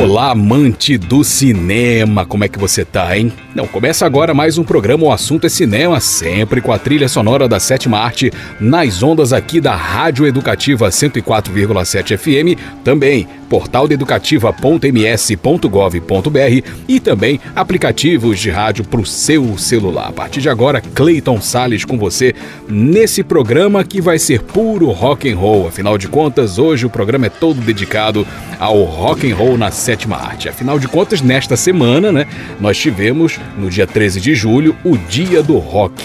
Olá, amante do cinema, como é que você tá, hein? Não, começa agora mais um programa O Assunto é Cinema, sempre com a trilha sonora da sétima arte, nas ondas aqui da Rádio Educativa 104,7 FM, também portaldeeducativa.ms.gov.br e também aplicativos de rádio para o seu celular. A partir de agora, Clayton Sales com você nesse programa que vai ser puro rock and roll. Afinal de contas, hoje o programa é todo dedicado ao rock and roll na sétima arte. Afinal de contas, nesta semana, né, nós tivemos no dia 13 de julho o Dia do Rock.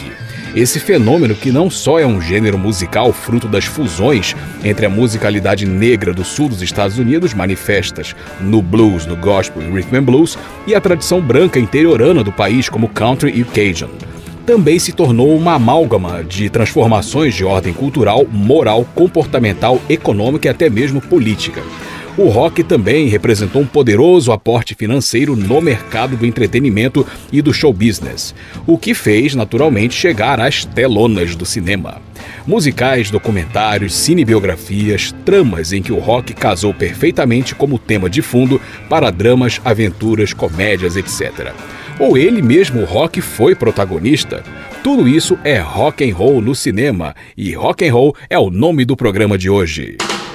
Esse fenômeno, que não só é um gênero musical fruto das fusões entre a musicalidade negra do sul dos Estados Unidos, manifestas no blues, no gospel e rhythm and blues, e a tradição branca interiorana do país, como country e cajun também se tornou uma amálgama de transformações de ordem cultural, moral, comportamental, econômica e até mesmo política. O rock também representou um poderoso aporte financeiro no mercado do entretenimento e do show business, o que fez naturalmente chegar às telonas do cinema. Musicais, documentários, cinebiografias, tramas em que o rock casou perfeitamente como tema de fundo para dramas, aventuras, comédias, etc. Ou ele mesmo, o rock, foi protagonista. Tudo isso é rock and roll no cinema e rock and roll é o nome do programa de hoje.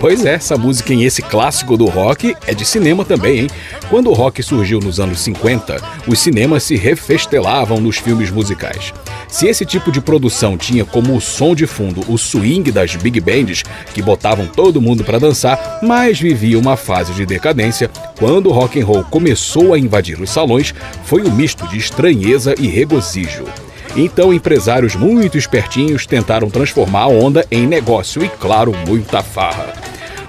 Pois é, essa música em esse clássico do rock é de cinema também, hein? Quando o rock surgiu nos anos 50, os cinemas se refestelavam nos filmes musicais. Se esse tipo de produção tinha como som de fundo o swing das big bands, que botavam todo mundo para dançar, mas vivia uma fase de decadência, quando o rock and roll começou a invadir os salões, foi um misto de estranheza e regozijo. Então, empresários muito espertinhos tentaram transformar a onda em negócio e, claro, muita farra.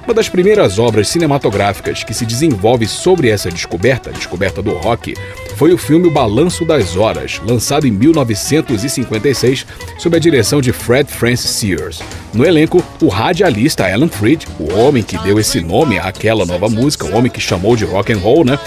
Uma das primeiras obras cinematográficas que se desenvolve sobre essa descoberta, descoberta do rock, foi o filme O Balanço das Horas, lançado em 1956 sob a direção de Fred Francis Sears. No elenco, o radialista Alan Freed, o homem que deu esse nome àquela nova música, o homem que chamou de rock and roll, né?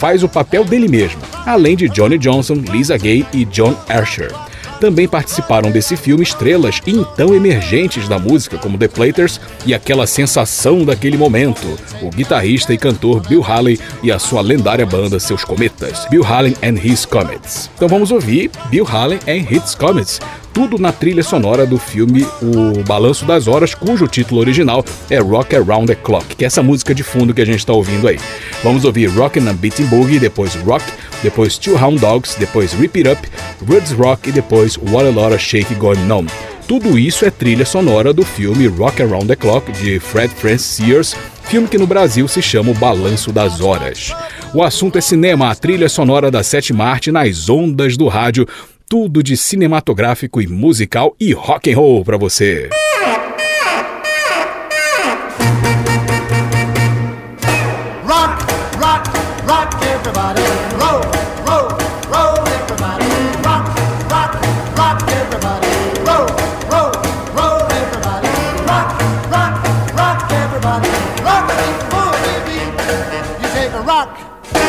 Faz o papel dele mesmo, além de Johnny Johnson, Lisa Gay e John Archer. Também participaram desse filme estrelas então emergentes da música, como The Platers e aquela sensação daquele momento, o guitarrista e cantor Bill Haley e a sua lendária banda Seus Cometas, Bill Haley and His Comets. Então vamos ouvir Bill Haley and His Comets, tudo na trilha sonora do filme O Balanço das Horas, cujo título original é Rock Around the Clock, que é essa música de fundo que a gente está ouvindo aí. Vamos ouvir Rockin' and Beating Boogie, depois Rock, depois Two Hound Dogs, depois Rip It Up, Roots Rock e depois What a Lot of Shake Going On. Tudo isso é trilha sonora do filme Rock Around the Clock de Fred Francis Sears, filme que no Brasil se chama O Balanço das Horas. O assunto é cinema, a trilha sonora da sétima arte nas ondas do rádio, tudo de cinematográfico e musical e rock and roll para você. Rock, rock, rock everybody. Everybody. Rock, rock, rock everybody. Everybody. Rock, rock, rock everybody. Rock,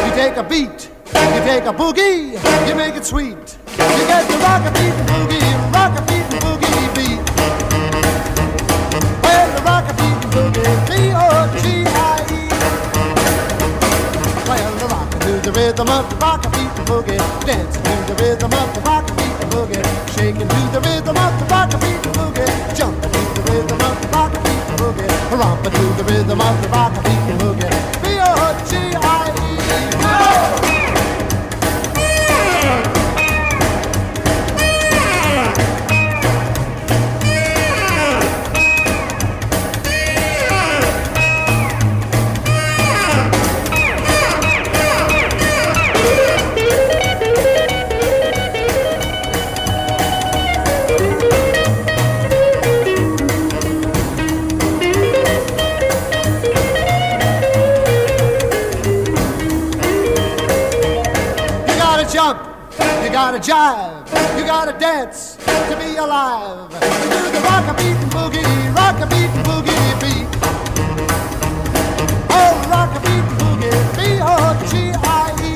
you take a beat, you take a boogie, you make it sweet. You got the rock a beat boogie, rock a beat boogie beat. Well, the rock a beat boogie, B O G I E. Well, the rock to the rhythm of the rock a beat boogie, dancing to the rhythm of the rock a beat boogie, shaking to the rhythm of the rock a beat boogie, jumping to the rhythm of the rock a beat boogie, romping to the rhythm of the rock a beat boogie, gotta jive, you gotta dance to be alive. Do the rock a beat and boogie, rock a beat and boogie beat. Oh, rock a beat and boogie, B O G I E.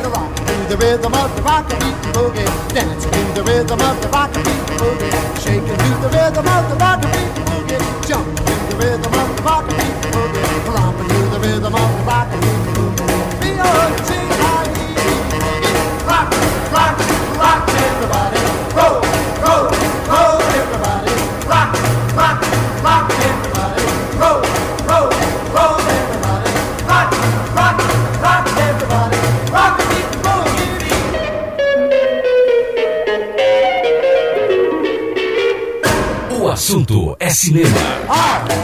The rock to the rhythm of the rock a beat and boogie, dance to the rhythm of the rock a beat and boogie, shaking to the rhythm of the rock a beat and boogie, jump to the rhythm of the rock a beat cinema. R.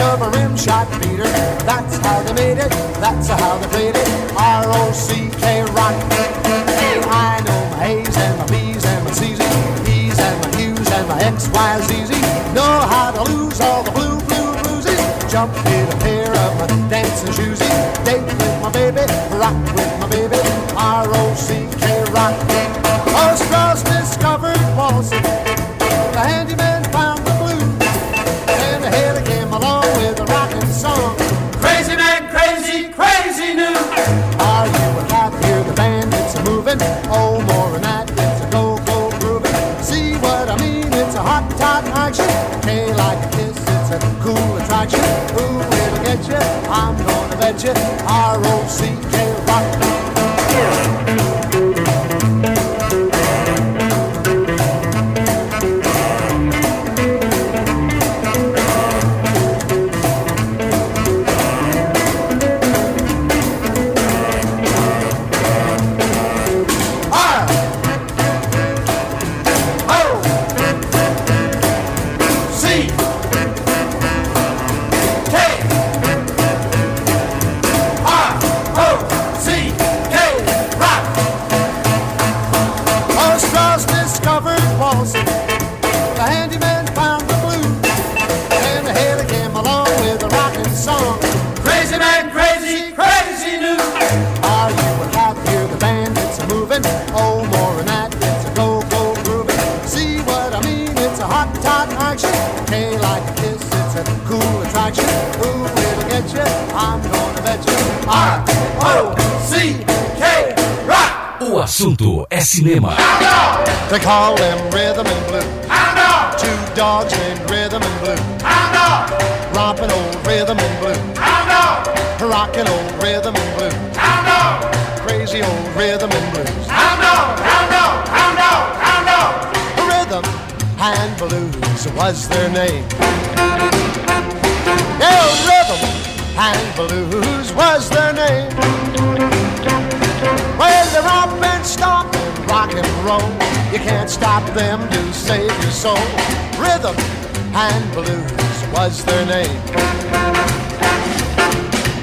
of a rim shot beater. That's how they made it. That's how they played it. R O C K rock. Hey, I know my A's and my B's and my C's, E's and my Q's and my X, Y, Z's. Know how to lose all the blue, blue bluesies. Jump R-O-C-K rock. They call them rhythm and blue. Two dogs named rhythm and blue. Romping old rhythm and blue. Rocking old rhythm and blue. Crazy old rhythm and blues. Rhythm and blues was their name. Can't stop them to save your soul. Rhythm and blues was their name.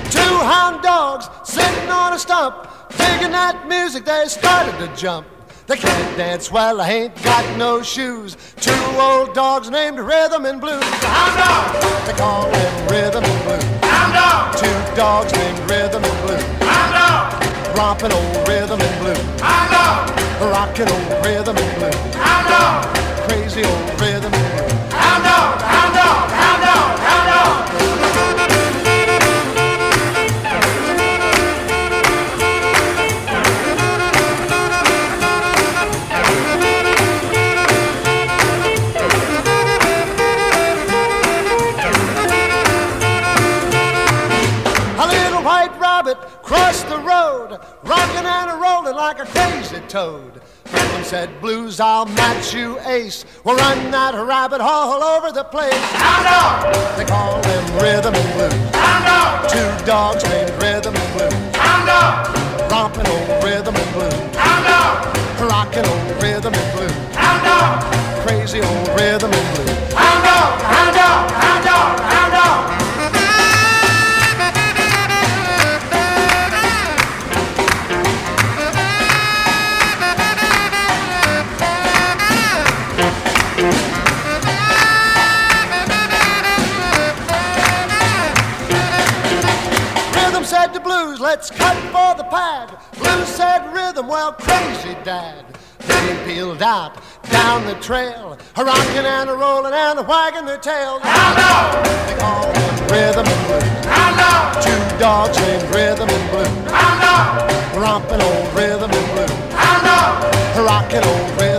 Two hound dogs sitting on a stump, digging that music, they started to jump. They can't dance well, I ain't got no shoes. Two old dogs named Rhythm and Blues. Hound dogs! They call them Rhythm and Blues. Hound dogs! Two dogs named Rhythm and Blues. Hound dogs! Romping old Rhythm and Blues. Hound dogs! Rocking old Rhythm and Blues. Hound dogs! Crazy old Rhythm and Blues. Hound dogs! Hound dogs! Like a crazy toad. Rhythm said, Blues, I'll match you ace. We'll run that rabbit all over the place. They call them rhythm and blues. Two dogs named rhythm and blues. Romping old rhythm and blues. Rocking old rhythm and blues. Crazy crazy old rhythm and blues. Hound dog, hound dog, hound dog, hound dog. Well, crazy dad. They peeled out down the trail, a rocking and a rolling and a wagging their tails. Dog, They call it rhythm and blues. hound Two dogs named rhythm and blues, hound romping old rhythm and blues, hound rocking old rhythm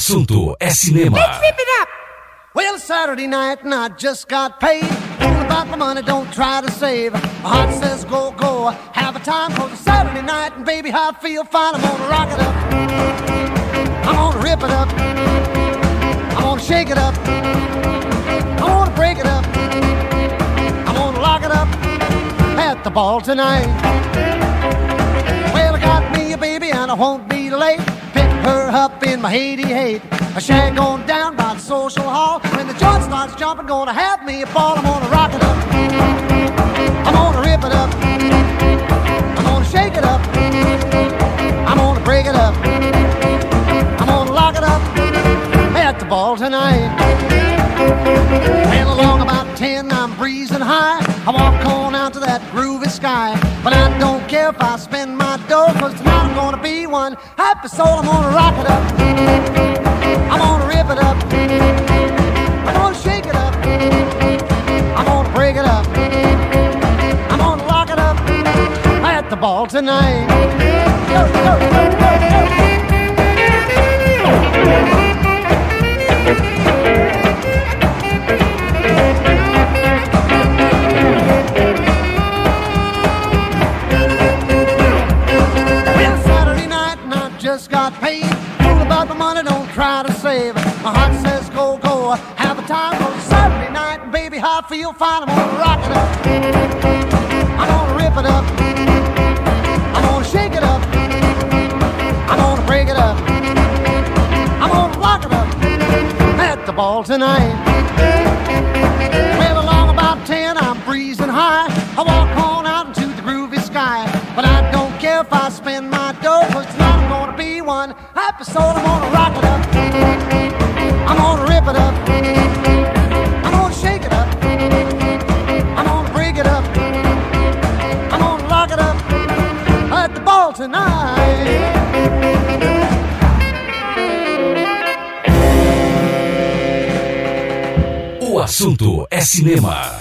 assunto é cinema. Well, Saturday night and I just got paid. All about my money, don't try to save. My heart says go, go, have a time for the Saturday night. And baby, I feel fine. I'm gonna rock it up. I'm gonna rip it up. I'm gonna shake it up. I'm gonna break it up. I'm gonna lock it up at the ball tonight. Well, I got me a baby and I won't be late. Her up in my Haiti hate. A shag on down by the social hall. When the joint starts jumping, gonna have me a ball. I'm gonna rock it up. I'm gonna rip it up. I'm gonna shake it up. I'm gonna break it up. I'm gonna lock it up at the ball tonight. Well, along about ten, I'm breezing high. I walk on out to that groovy sky. But I don't care if I spend my dough, cause tonight I'm gonna be one happy soul. I'm gonna rock it up. I'm gonna rip it up. I'm gonna shake it up. I'm gonna break it up. I'm gonna lock it up at the ball tonight. Go, go, go, My heart says go, go, have a time on Saturday night. Baby, I feel fine. I'm gonna rock it up. I'm gonna rip it up. I'm gonna shake it up. I'm gonna break it up. I'm gonna lock it up at the ball tonight. É cinema.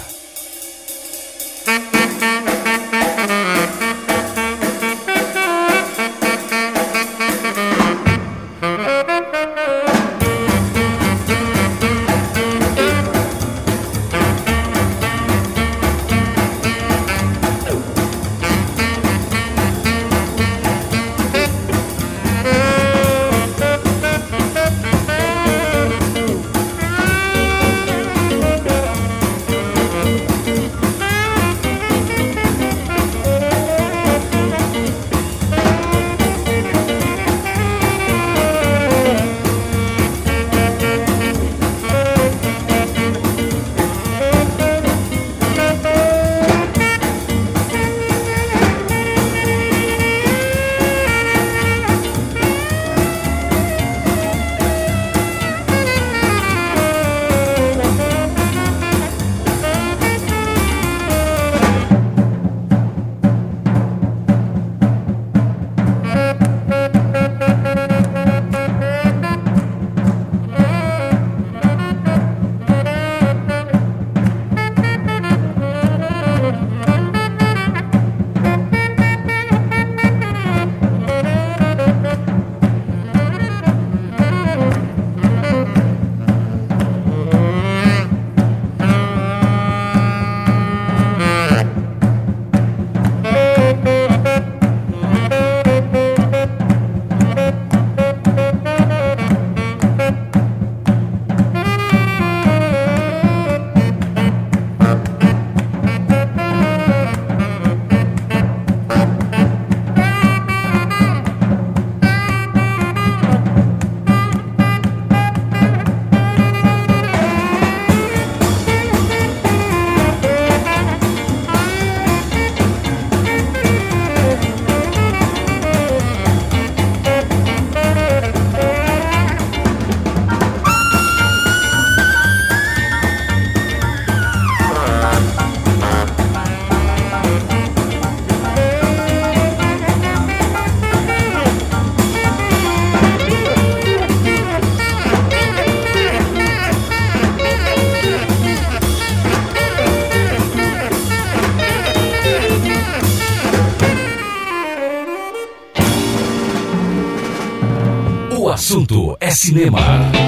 Assunto é cinema.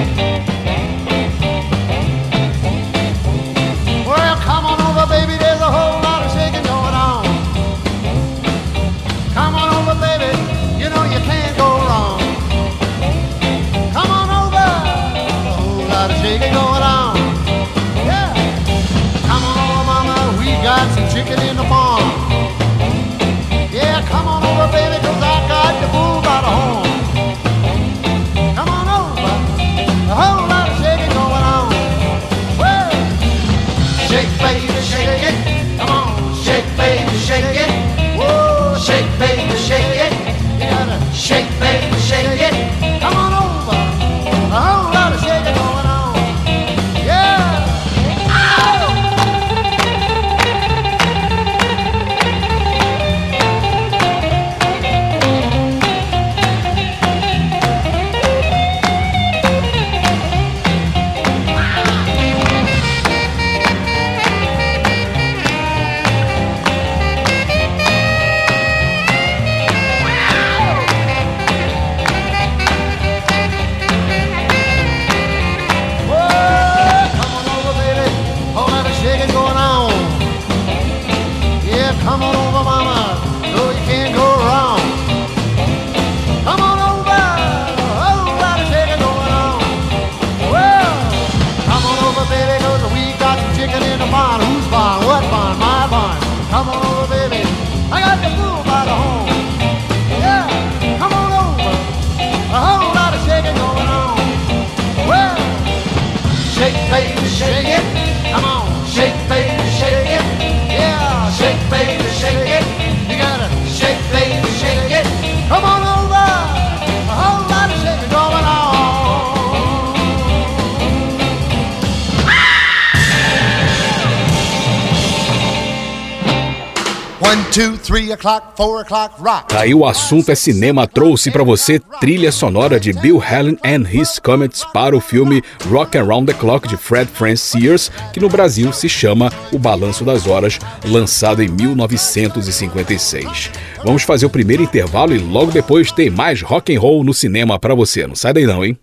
Aí o assunto é cinema trouxe pra você trilha sonora de Bill Hallen and His Comets para o filme Rock Around the Clock de Fred Francis Sears, que no Brasil se chama O Balanço das Horas, lançado em 1956. Vamos fazer o primeiro intervalo e logo depois tem mais rock and roll no cinema pra você. Não sai daí não, hein?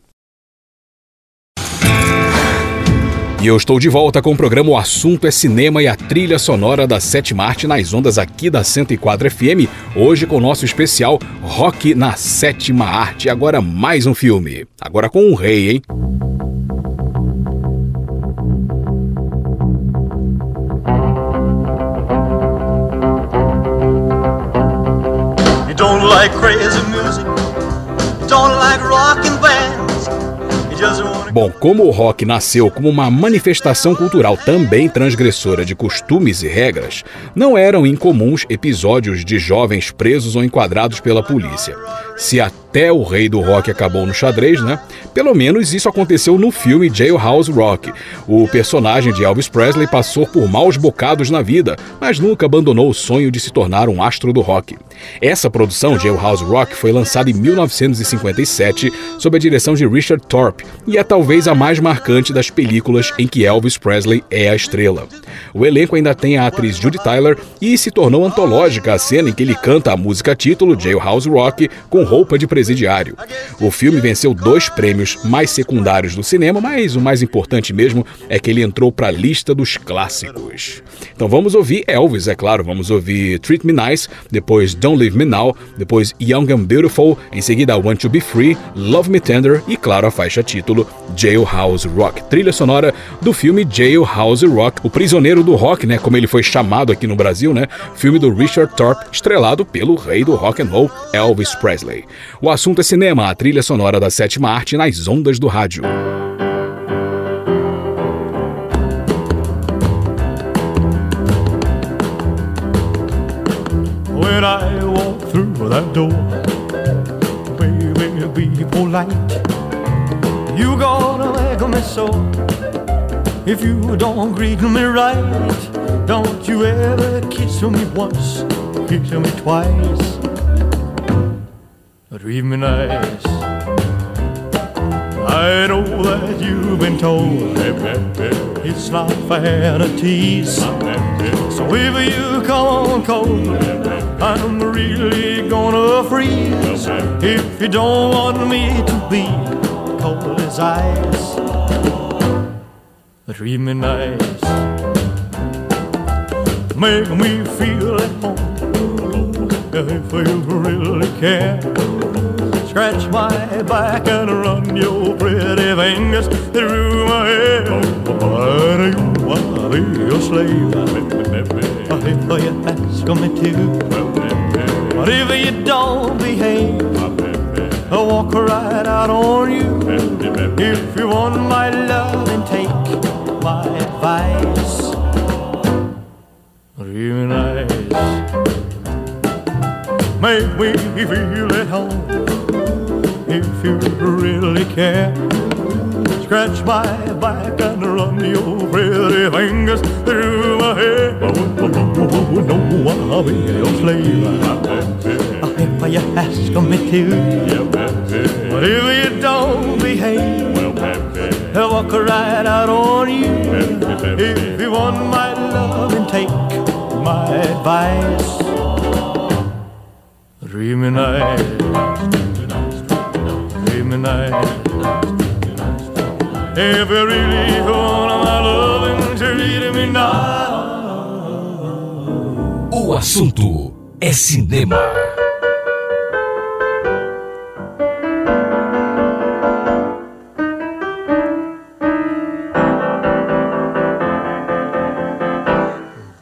Eu estou de volta com o programa O Assunto é Cinema e a trilha sonora da Sétima Arte nas ondas aqui da 104 FM, hoje com o nosso especial Rock na Sétima Arte. Agora mais um filme, agora com um rei, hein? You don't like crazy Bom, como o rock nasceu como uma manifestação cultural também transgressora de costumes e regras, não eram incomuns episódios de jovens presos ou enquadrados pela polícia. Se até o rei do rock acabou no xadrez, né? Pelo menos isso aconteceu no filme Jailhouse Rock. O personagem de Elvis Presley passou por maus bocados na vida, mas nunca abandonou o sonho de se tornar um astro do rock. Essa produção, Jailhouse Rock, foi lançada em 1957 sob a direção de Richard Thorpe e é talvez a mais marcante das películas em que Elvis Presley é a estrela. O elenco ainda tem a atriz Judy Tyler e se tornou antológica a cena em que ele canta a música título Jailhouse Rock com roupa de presidiário. O filme venceu dois prêmios mais secundários do cinema, mas o mais importante mesmo é que ele entrou para a lista dos clássicos. Então vamos ouvir Elvis, é claro, vamos ouvir Treat Me Nice, depois Don't Leave Me Now, depois Young and Beautiful, em seguida Want to Be Free, Love Me Tender e, claro, a faixa título Jailhouse Rock, trilha sonora do filme Jailhouse Rock, o prisioneiro do rock, né, como ele foi chamado aqui no Brasil, né, filme do Richard Thorpe, estrelado pelo rei do rock and roll, Elvis Presley. O assunto é cinema, a trilha sonora da sétima arte nas ondas do rádio. When I walk through that door, baby, be polite. You gonna make me so. If you don't greet me right, don't you ever kiss me once, kiss me twice. Treat me nice. I know that you've been told it's not fair. So if you come on cold, I'm really gonna freeze. freeze if you don't want me to be cold as ice. Treat me nice, make me feel at home if you really care. Scratch my back and run your pretty fingers through my hair. I do wanna be your slave. If you ask me to, but if you don't behave, I'll walk right out on you. If you want my love, then take my advice. Nice, make me feel at home if you really care. Scratch my back and run your pretty fingers through my hair. Oh, no, I'll be your slave. If you ask me to, but if you don't behave, I'll walk right out on you. If you want my love, then take my advice. Dream me night, dream me night. If you really want my loving, treat me now. O assunto é cinema.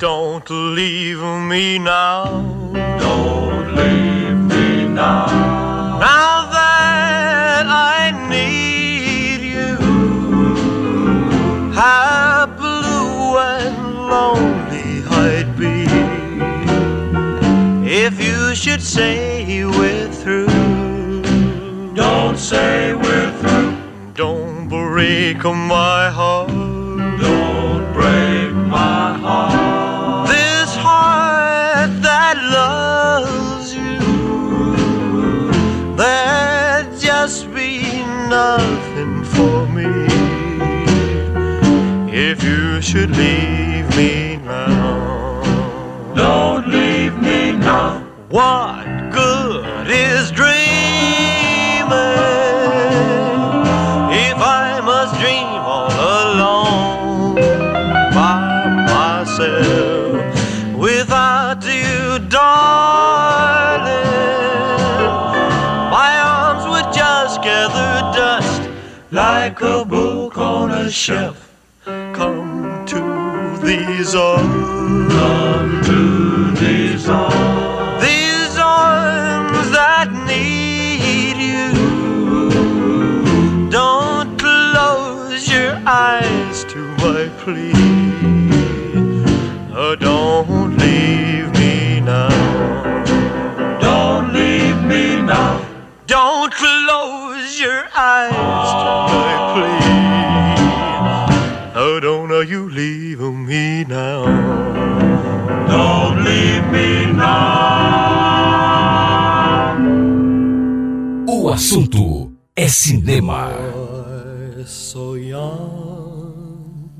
Don't leave me now. Say we're through. Don't break my heart. Shelf. Come to these arms. Come to these arms. That need you. Don't close your eyes to my plea. Now. Don't leave me now. O assunto é cinema. so young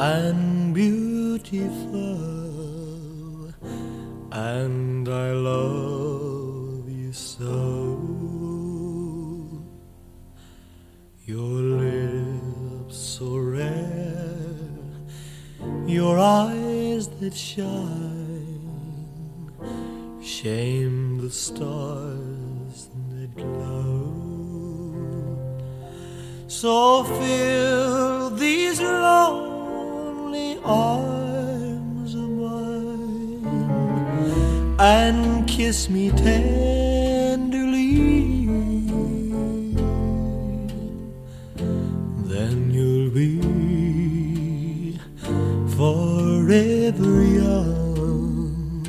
and beautiful, and I your eyes that shine, shame the stars that glow. So fill these lonely arms of mine and kiss me tenderly. Then you'll be forever young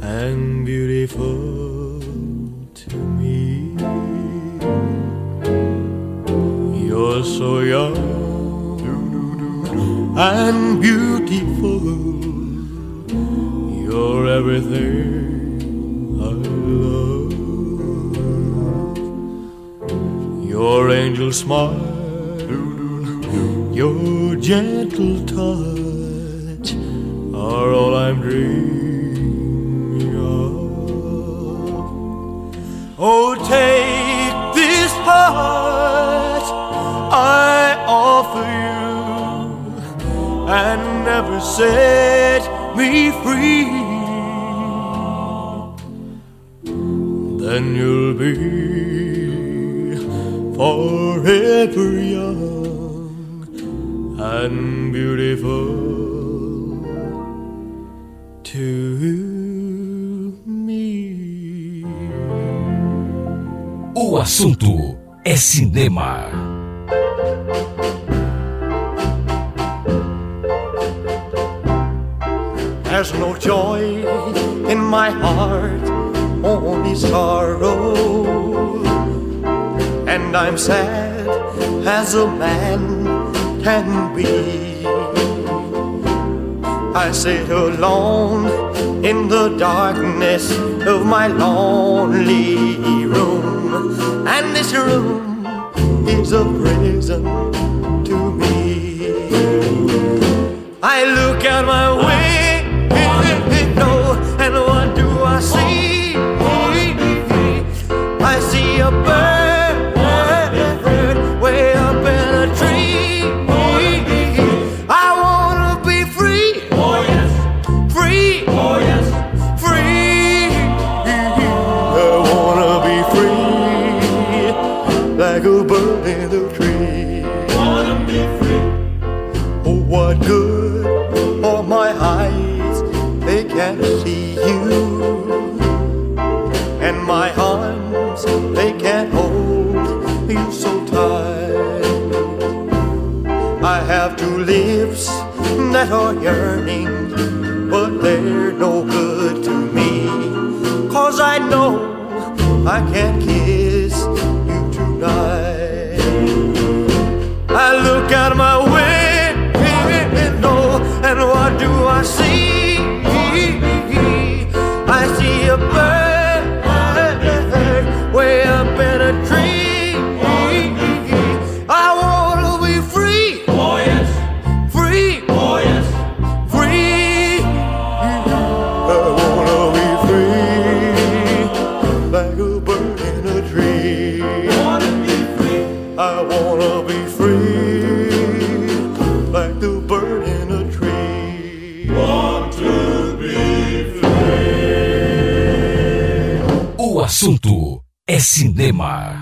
and beautiful to me. You're so young and beautiful. You're everything I love. Your angel smile, your gentle touch are all I'm dreaming of. Oh, take this heart I offer you and never set me free. Then you'll be forever young and beautiful. Assunto é cinema. There's no joy in my heart, only sorrow. And I'm sad as a man can be. I sit alone in the darkness of my lonely room. And this room is a prison to me. I look out my window, and what do I see? I see a that yearning, cinema.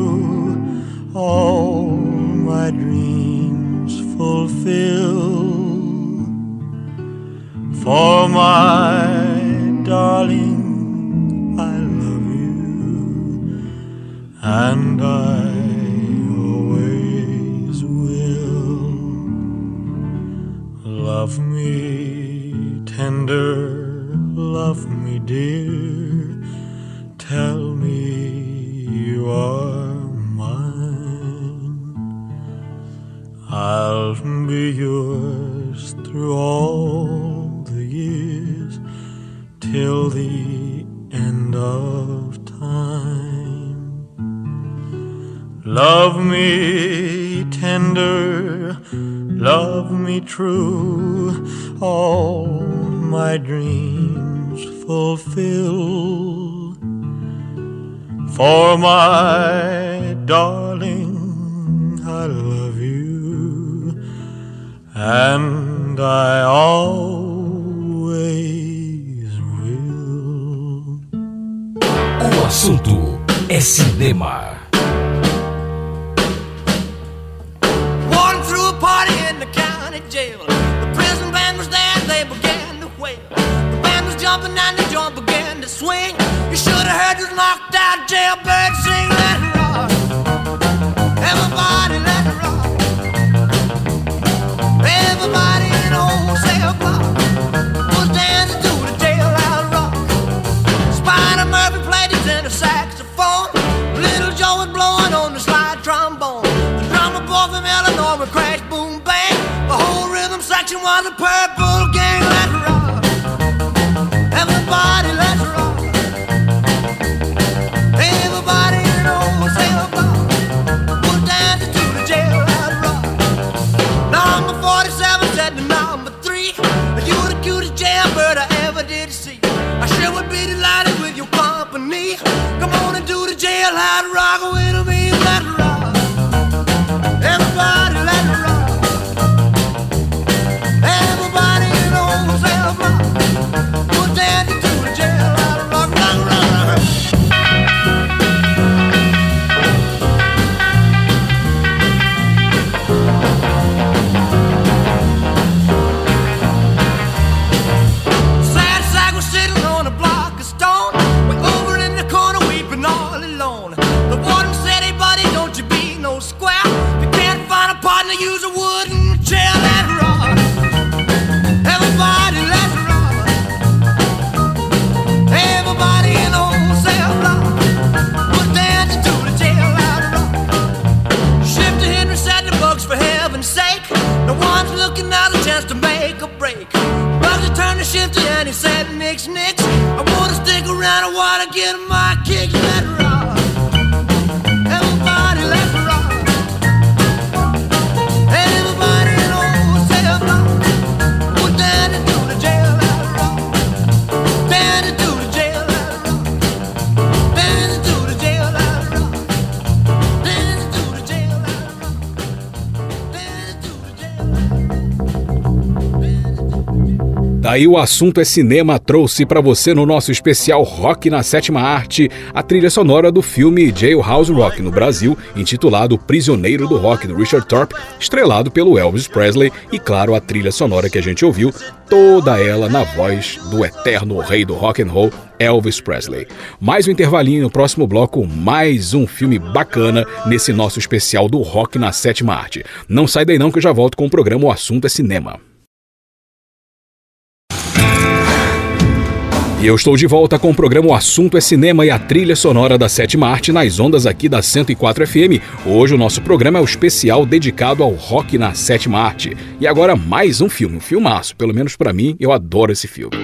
fulfill. For my darling, I love you, and I always will. Love me tender, love me dear, tender, love me true, all my dreams fulfill. For my darling, I love you, and I always will. O assunto é cinema. Jumping and the joint began to swing. You should have heard this knocked out jailbird sing, let Daí o assunto é cinema trouxe para você no nosso especial Rock na Sétima Arte a trilha sonora do filme Jailhouse Rock no Brasil, intitulado Prisioneiro do Rock do Richard Thorpe, estrelado pelo Elvis Presley e claro a trilha sonora que a gente ouviu, toda ela na voz do eterno rei do rock and roll Elvis Presley. Mais um intervalinho no próximo bloco, mais um filme bacana nesse nosso especial do Rock na Sétima Arte. Não sai daí não que eu já volto com o programa O Assunto é Cinema. E eu estou de volta com o programa O Assunto é Cinema e a trilha sonora da Sétima Arte nas ondas aqui da 104 FM. Hoje o nosso programa é o especial dedicado ao rock na Sétima Arte. E agora mais um filme, um filmaço. Pelo menos para mim, eu adoro esse filme.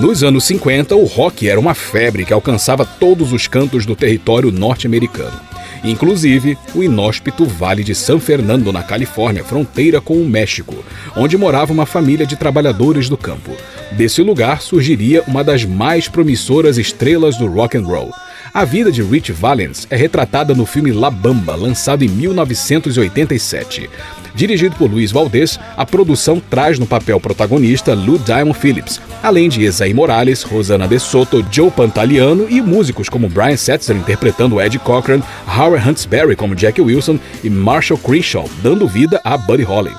Nos anos 50, o rock era uma febre que alcançava todos os cantos do território norte-americano. Inclusive o inóspito Vale de San Fernando, na Califórnia, fronteira com o México, onde morava uma família de trabalhadores do campo. Desse lugar surgiria uma das mais promissoras estrelas do rock and roll. A vida de Rich Valens é retratada no filme La Bamba, lançado em 1987. Dirigido por Luiz Valdez, a produção traz no papel protagonista Lou Diamond Phillips, além de Esaí Morales, Rosana De Soto, Joe Pantaliano e músicos como Brian Setzer interpretando Ed Cochran, Howard Huntsberry como Jack Wilson e Marshall Crenshaw, dando vida a Buddy Holly.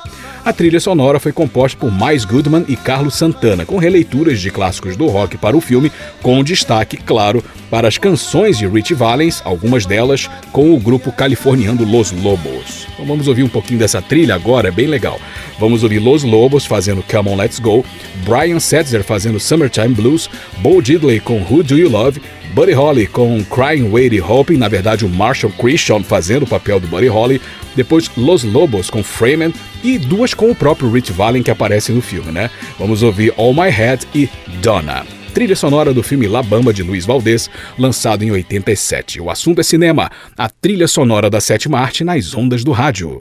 A trilha sonora foi composta por Miles Goodman e Carlos Santana, com releituras de clássicos do rock para o filme, com destaque, claro, para as canções de Rich Valens, algumas delas com o grupo californiano Los Lobos. Então vamos ouvir um pouquinho dessa trilha agora, é bem legal. Vamos ouvir Los Lobos fazendo Come On Let's Go, Brian Setzer fazendo Summertime Blues, Bo Diddley com Who Do You Love, Buddy Holly com Crying Waiting Hoping, na verdade o Marshall Christian fazendo o papel do Buddy Holly, depois Los Lobos com Freeman e duas com o próprio Rich Valen que aparece no filme, né? Vamos ouvir All My Head e Donna. Trilha sonora do filme La Bamba de Luiz Valdez, lançado em 87. O assunto é cinema, a trilha sonora da sétima arte nas ondas do rádio.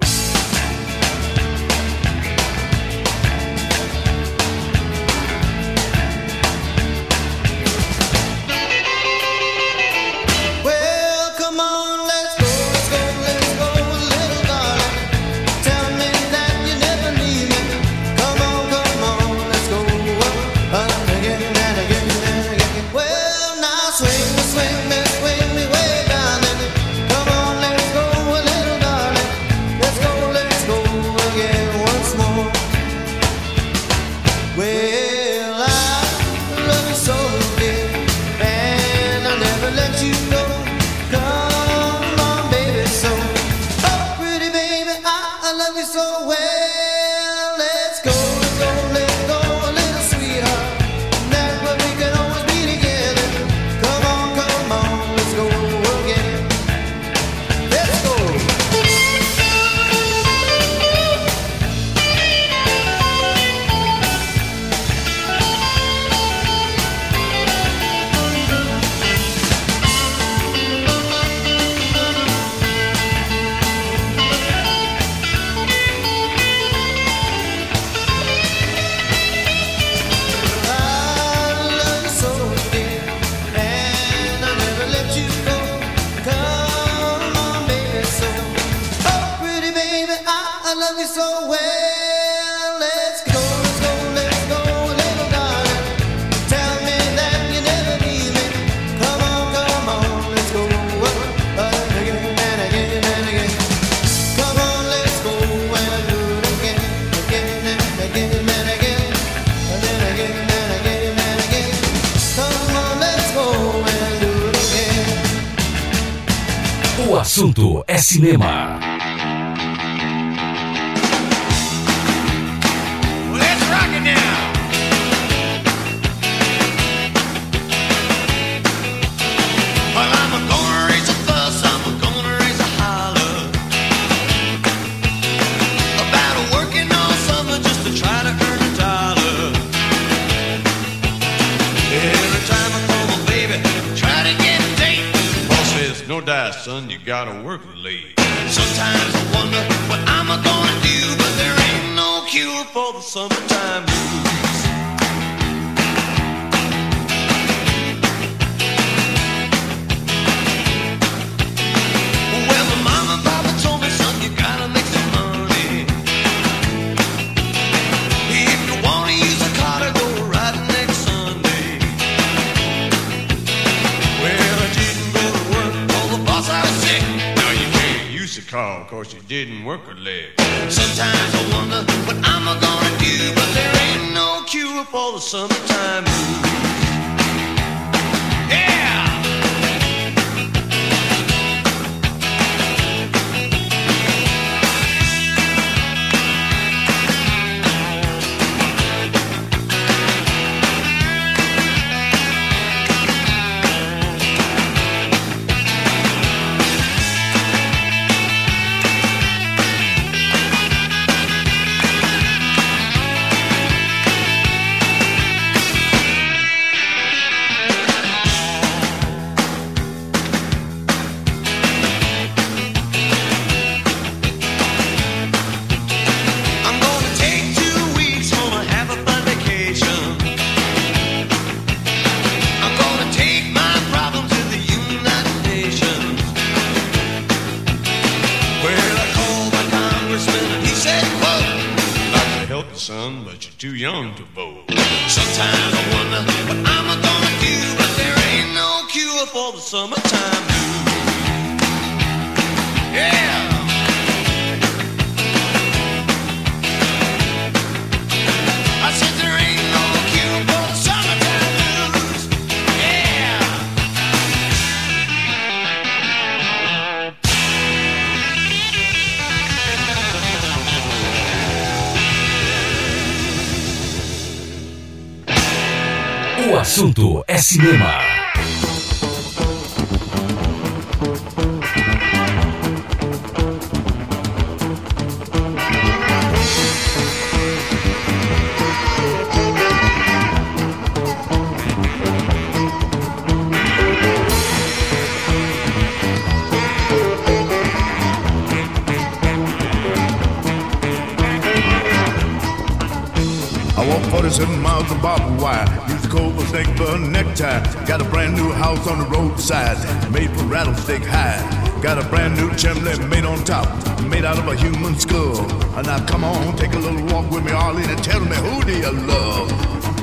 seven miles of barbed wire. Music over snake for a necktie. Got a brand new house on the roadside, made for rattlesnake hide. Got a brand new chimney made on top, made out of a human skull. And now come on, take a little walk with me, Arlene, and tell me who do you love?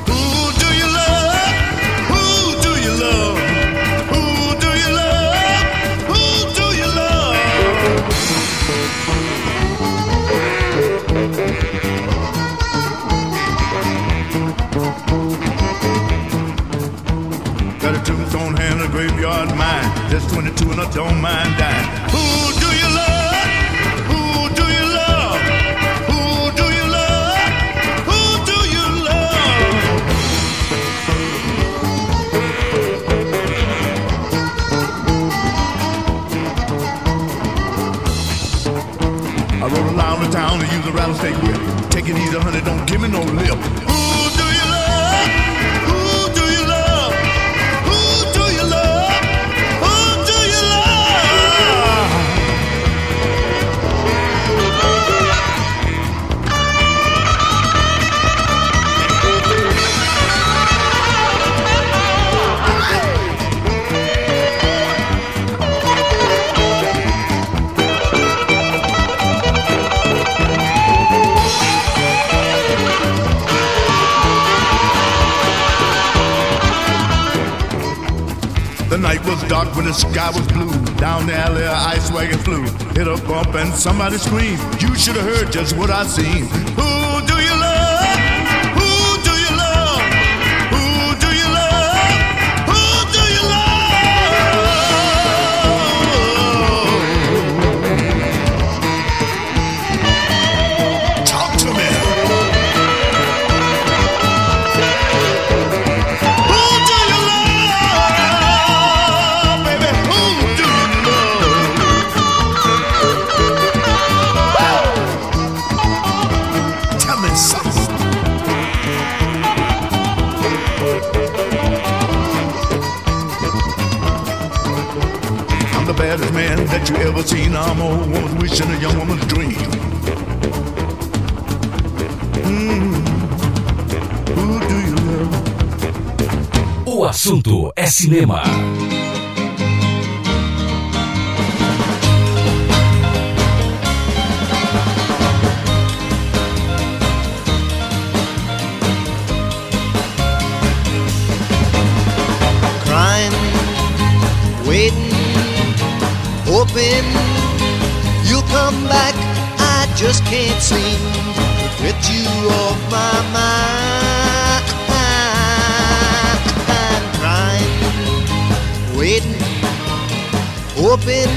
Who do you love? Who do you love? Who do you love? Who do you love? Graveyard mine. Just 22 and I don't mind dying. Who do you love? Who do you love? Who do you love? Who do you love? I rode around the town to use a rattlesnake whip. Take it easy, honey, don't give me no lip. Dark when the sky was blue. Down the alley, a ice wagon flew. Hit a bump and somebody screamed. You should have heard just what I seen. Who ever seen. I'm old woman's wish and a young woman's dream. Mm. Who do you love? O assunto é cinema. Just can't seem to get you off my mind. I'm crying, waiting, hoping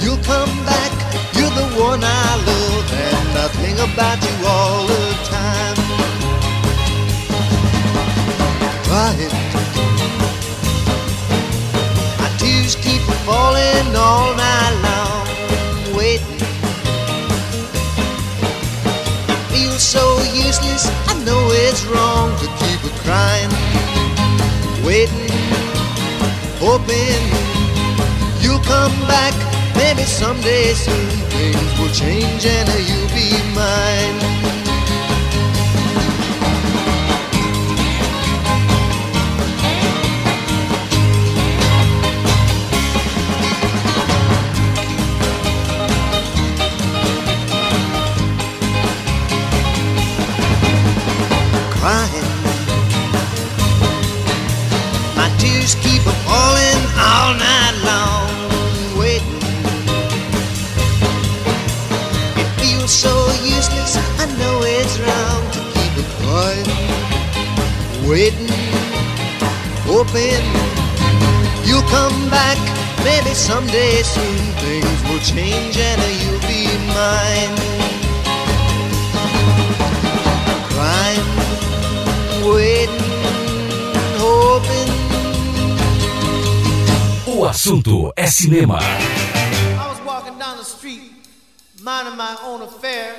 you'll come back. You're the one I love, and I think about you all the waiting, hoping you'll come back. Maybe someday soon things will change and you'll be mine. Hoping you'll come back. Maybe someday soon things will change and you'll be mine. Crying, waiting, hoping. O assunto é cinema. I was walking down the street, minding my own affair.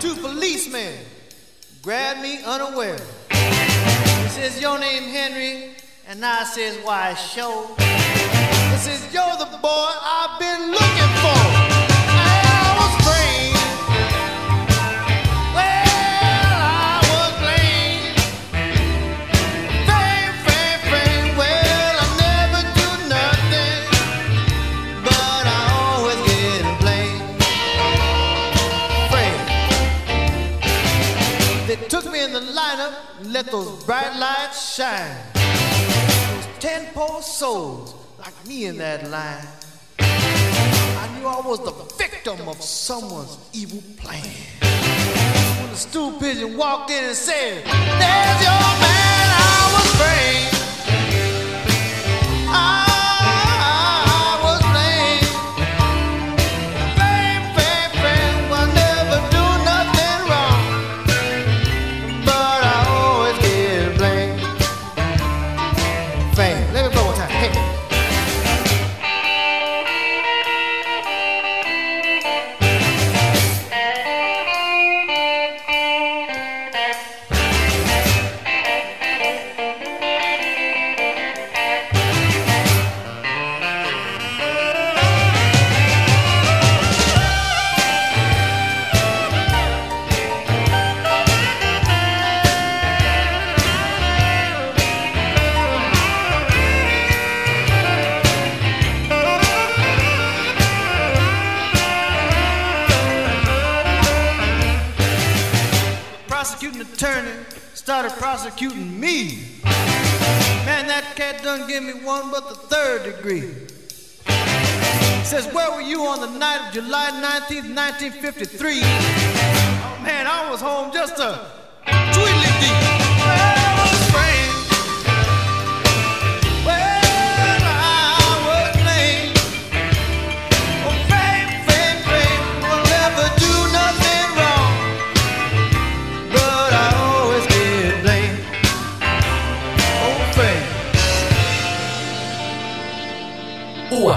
Two policemen grabbed me unaware. Says, Your name Henry? And I says, Why, show. He says, You're the boy I've been looking for. Let those bright lights shine. Those ten poor souls like me in that line. I knew I was the victim of someone's evil plan. When the stool pigeon walked in and said, There's your man, I was afraid. prosecuting me. Man, that cat done give me one but the third degree. Says, where were you on the night of July 19th, 1953? Oh man, I was home just a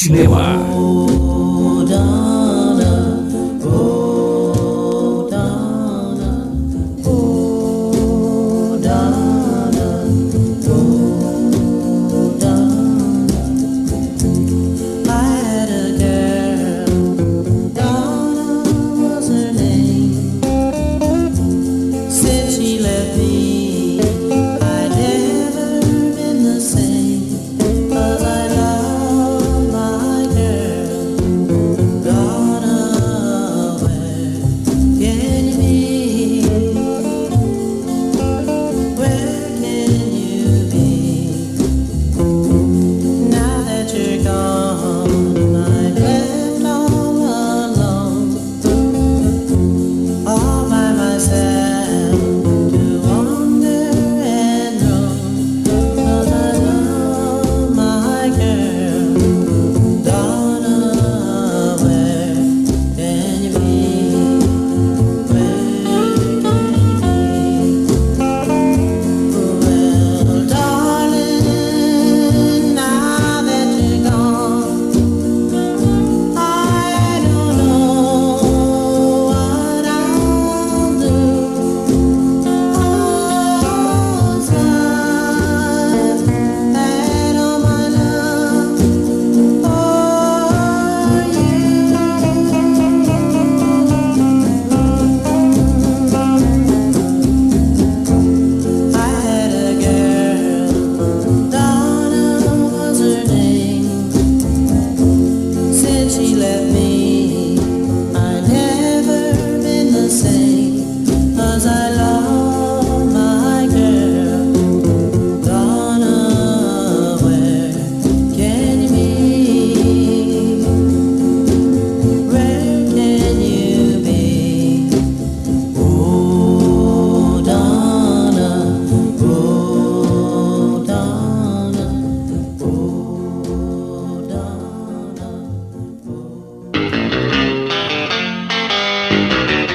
cinema.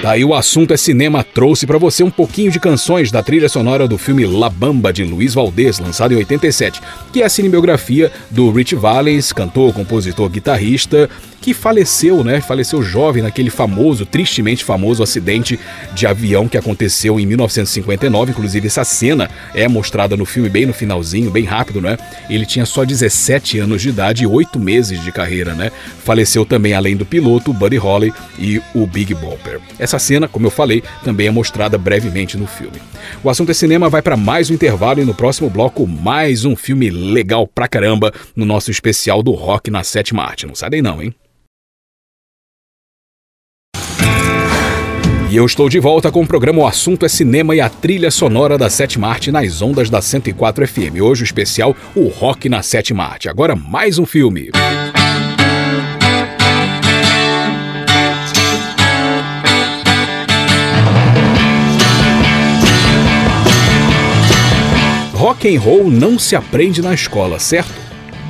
Daí o assunto é cinema trouxe para você um pouquinho de canções da trilha sonora do filme La Bamba de Luiz Valdez, lançado em 87, que é a cinebiografia do Rich Valens, cantor, compositor, guitarrista que faleceu, né? Faleceu jovem naquele famoso, tristemente famoso acidente de avião que aconteceu em 1959. Inclusive, essa cena é mostrada no filme bem no finalzinho, bem rápido, né? Ele tinha só 17 anos de idade e 8 meses de carreira, né? Faleceu também, além do piloto, Buddy Holly e o Big Bopper. Essa cena, como eu falei, também é mostrada brevemente no filme. O assunto é cinema vai para mais um intervalo e no próximo bloco mais um filme legal pra caramba no nosso especial do rock na sétima arte. Não sai daí não, hein? E eu estou de volta com o programa O Assunto é Cinema e a trilha sonora da sétima arte nas ondas da 104 FM. Hoje o especial O Rock na sétima arte. Agora mais um filme. Rock and roll não se aprende na escola, certo?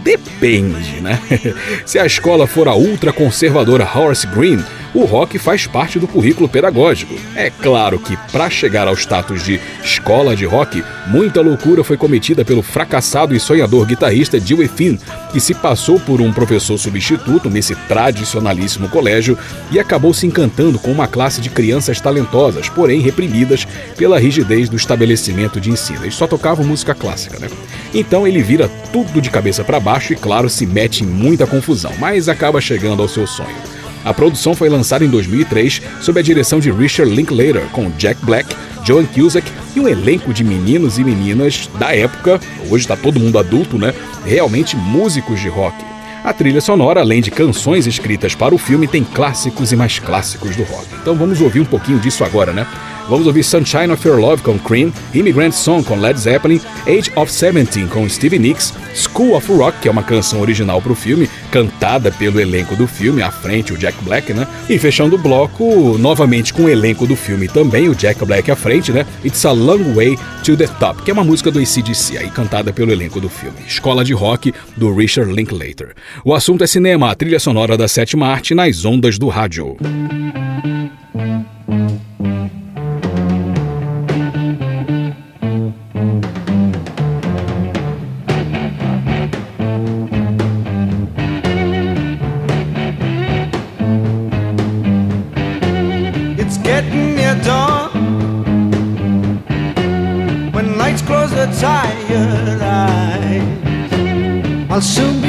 Depende, né? Se a escola for a ultraconservadora Horace Green, o rock faz parte do currículo pedagógico. É claro que, para chegar ao status de escola de rock, muita loucura foi cometida pelo fracassado e sonhador guitarrista Dewey Finn, que se passou por um professor substituto nesse tradicionalíssimo colégio e acabou se encantando com uma classe de crianças talentosas, porém reprimidas pela rigidez do estabelecimento de ensino. Eles só tocavam música clássica, né? Então ele vira tudo de cabeça para baixo e, claro, se mete em muita confusão, mas acaba chegando ao seu sonho. A produção foi lançada em 2003 sob a direção de Richard Linklater, com Jack Black, Joan Cusack e um elenco de meninos e meninas da época, hoje está todo mundo adulto, né? Realmente músicos de rock. A trilha sonora, além de canções escritas para o filme, tem clássicos e mais clássicos do rock. Então vamos ouvir um pouquinho disso agora, né? Vamos ouvir Sunshine of Your Love com Cream, Immigrant Song com Led Zeppelin, Age of Seventeen com Stevie Nicks, School of Rock, que é uma canção original para o filme, cantada pelo elenco do filme, à frente o Jack Black, né? E fechando o bloco, novamente com o elenco do filme também, o Jack Black à frente, né? It's a Long Way to the Top, que é uma música do ACDC, aí cantada pelo elenco do filme. Escola de Rock, do Richard Linklater. O assunto é cinema, a trilha sonora da sétima arte nas ondas do rádio. I'll soon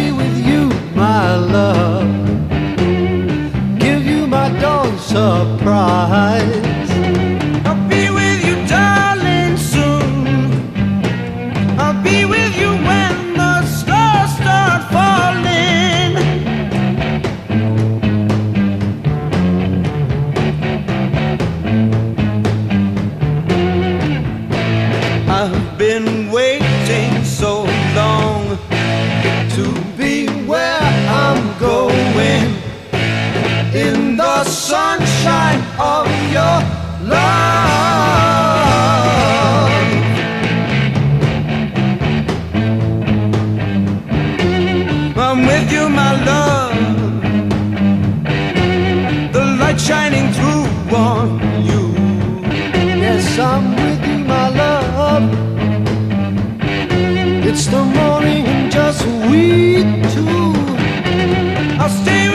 love. The light shining through on you. Yes, I'm with you, my love. It's the morning and just we two. I'll stay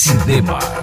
cinema.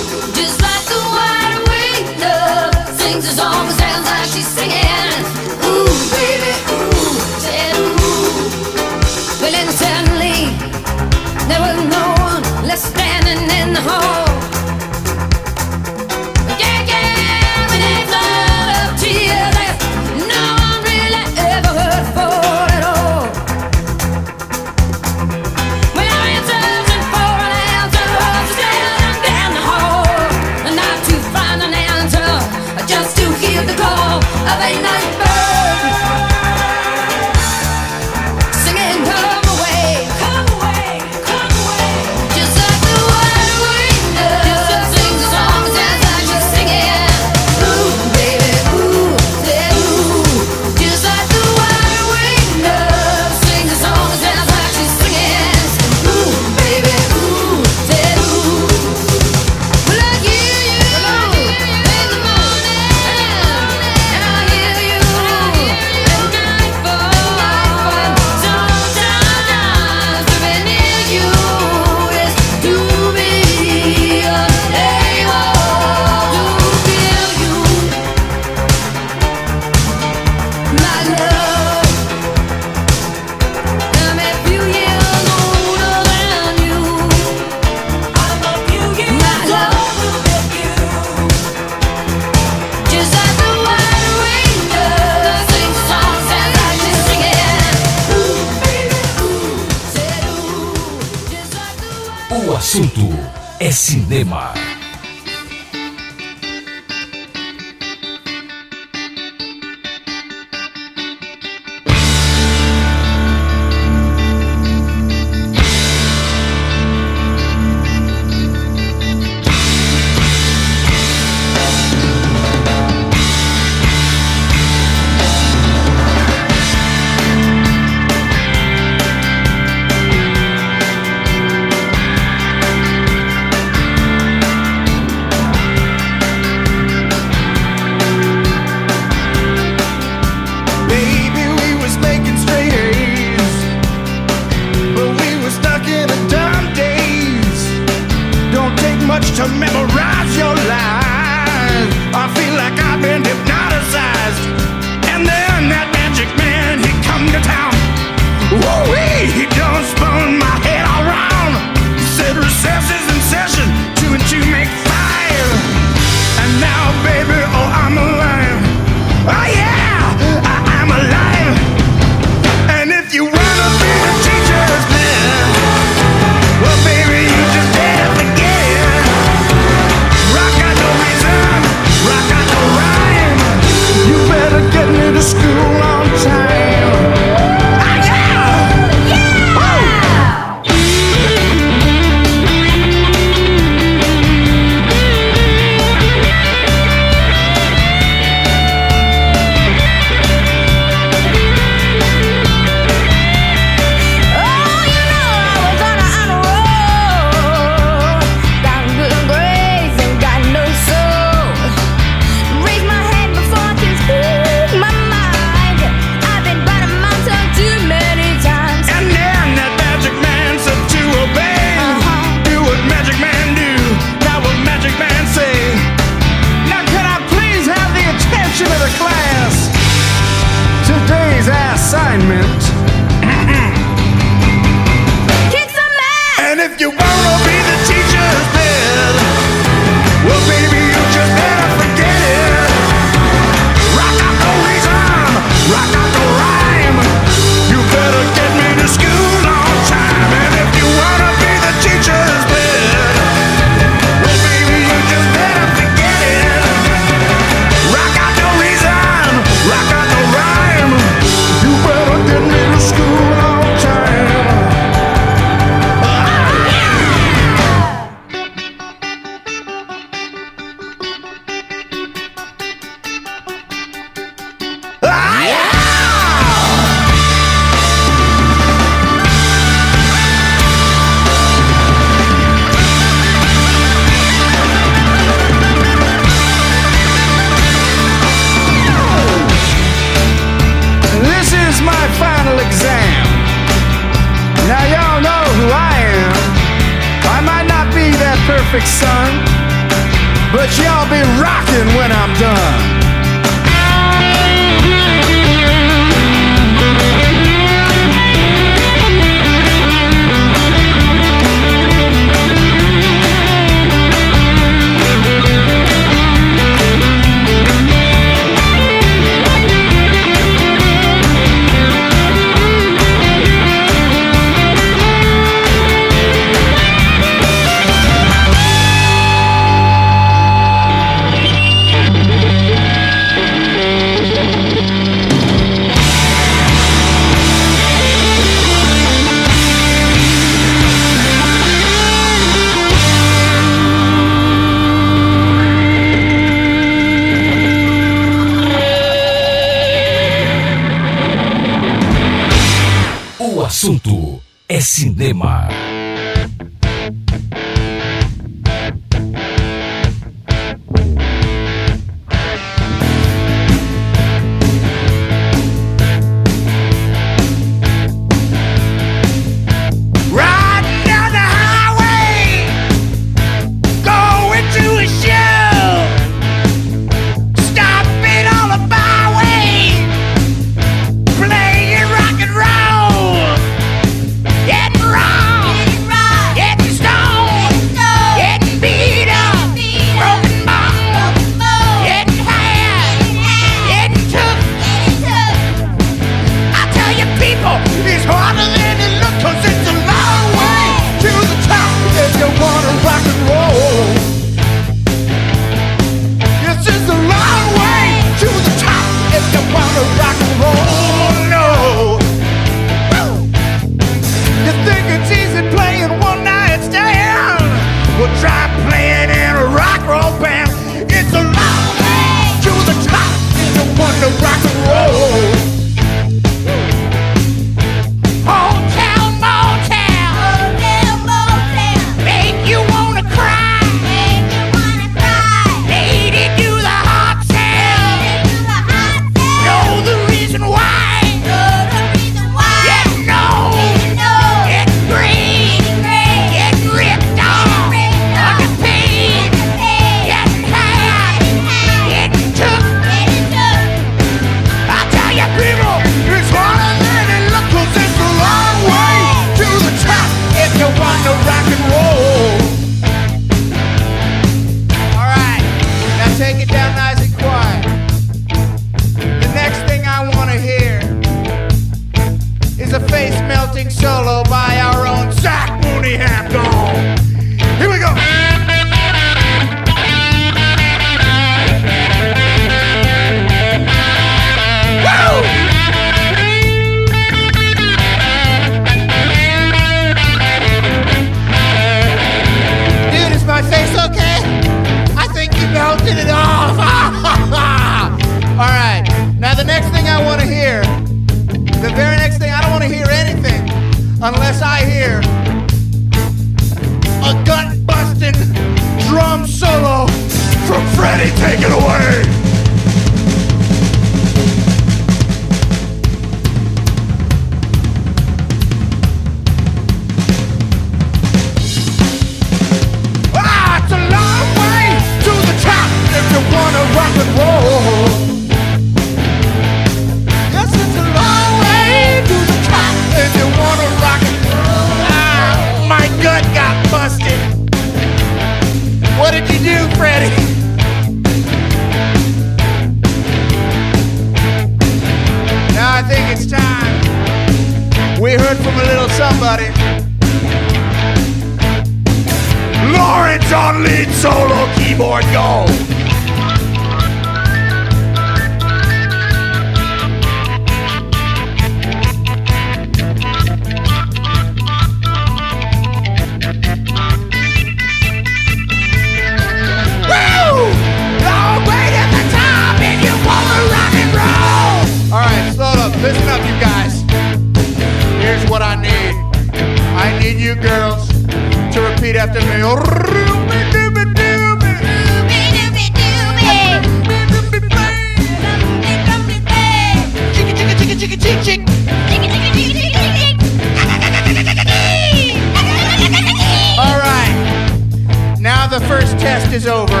is over,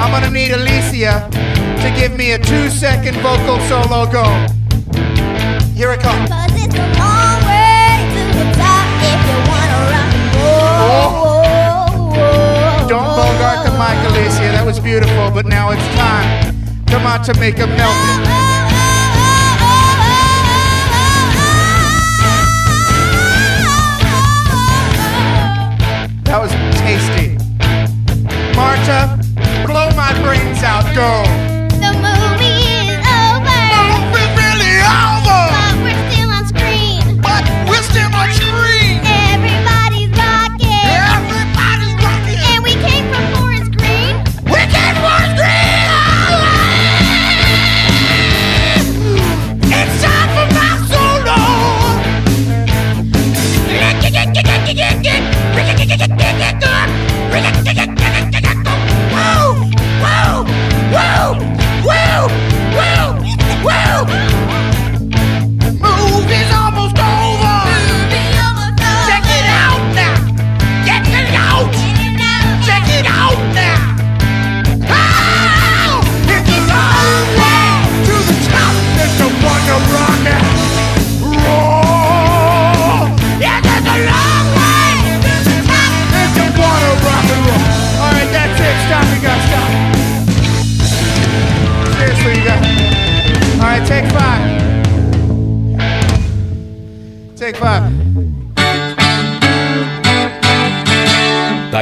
I'm gonna need Alicia to give me a two second vocal solo go. Here it comes. Cause it's a long to the Don't bogart the mic, Alicia. That was beautiful, but now it's time. Come on, to Jamaica, melt it. start to blow my brains out. Go.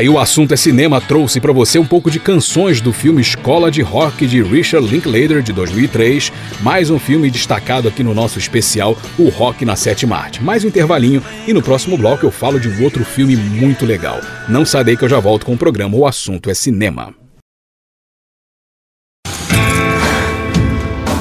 Daí o assunto é cinema trouxe para você um pouco de canções do filme Escola de Rock de Richard Linklater de 2003, mais um filme destacado aqui no nosso especial O Rock na Sétima Arte. Mais um intervalinho e no próximo bloco eu falo de um outro filme muito legal. Não sai daí que eu já volto com o programa O Assunto é Cinema.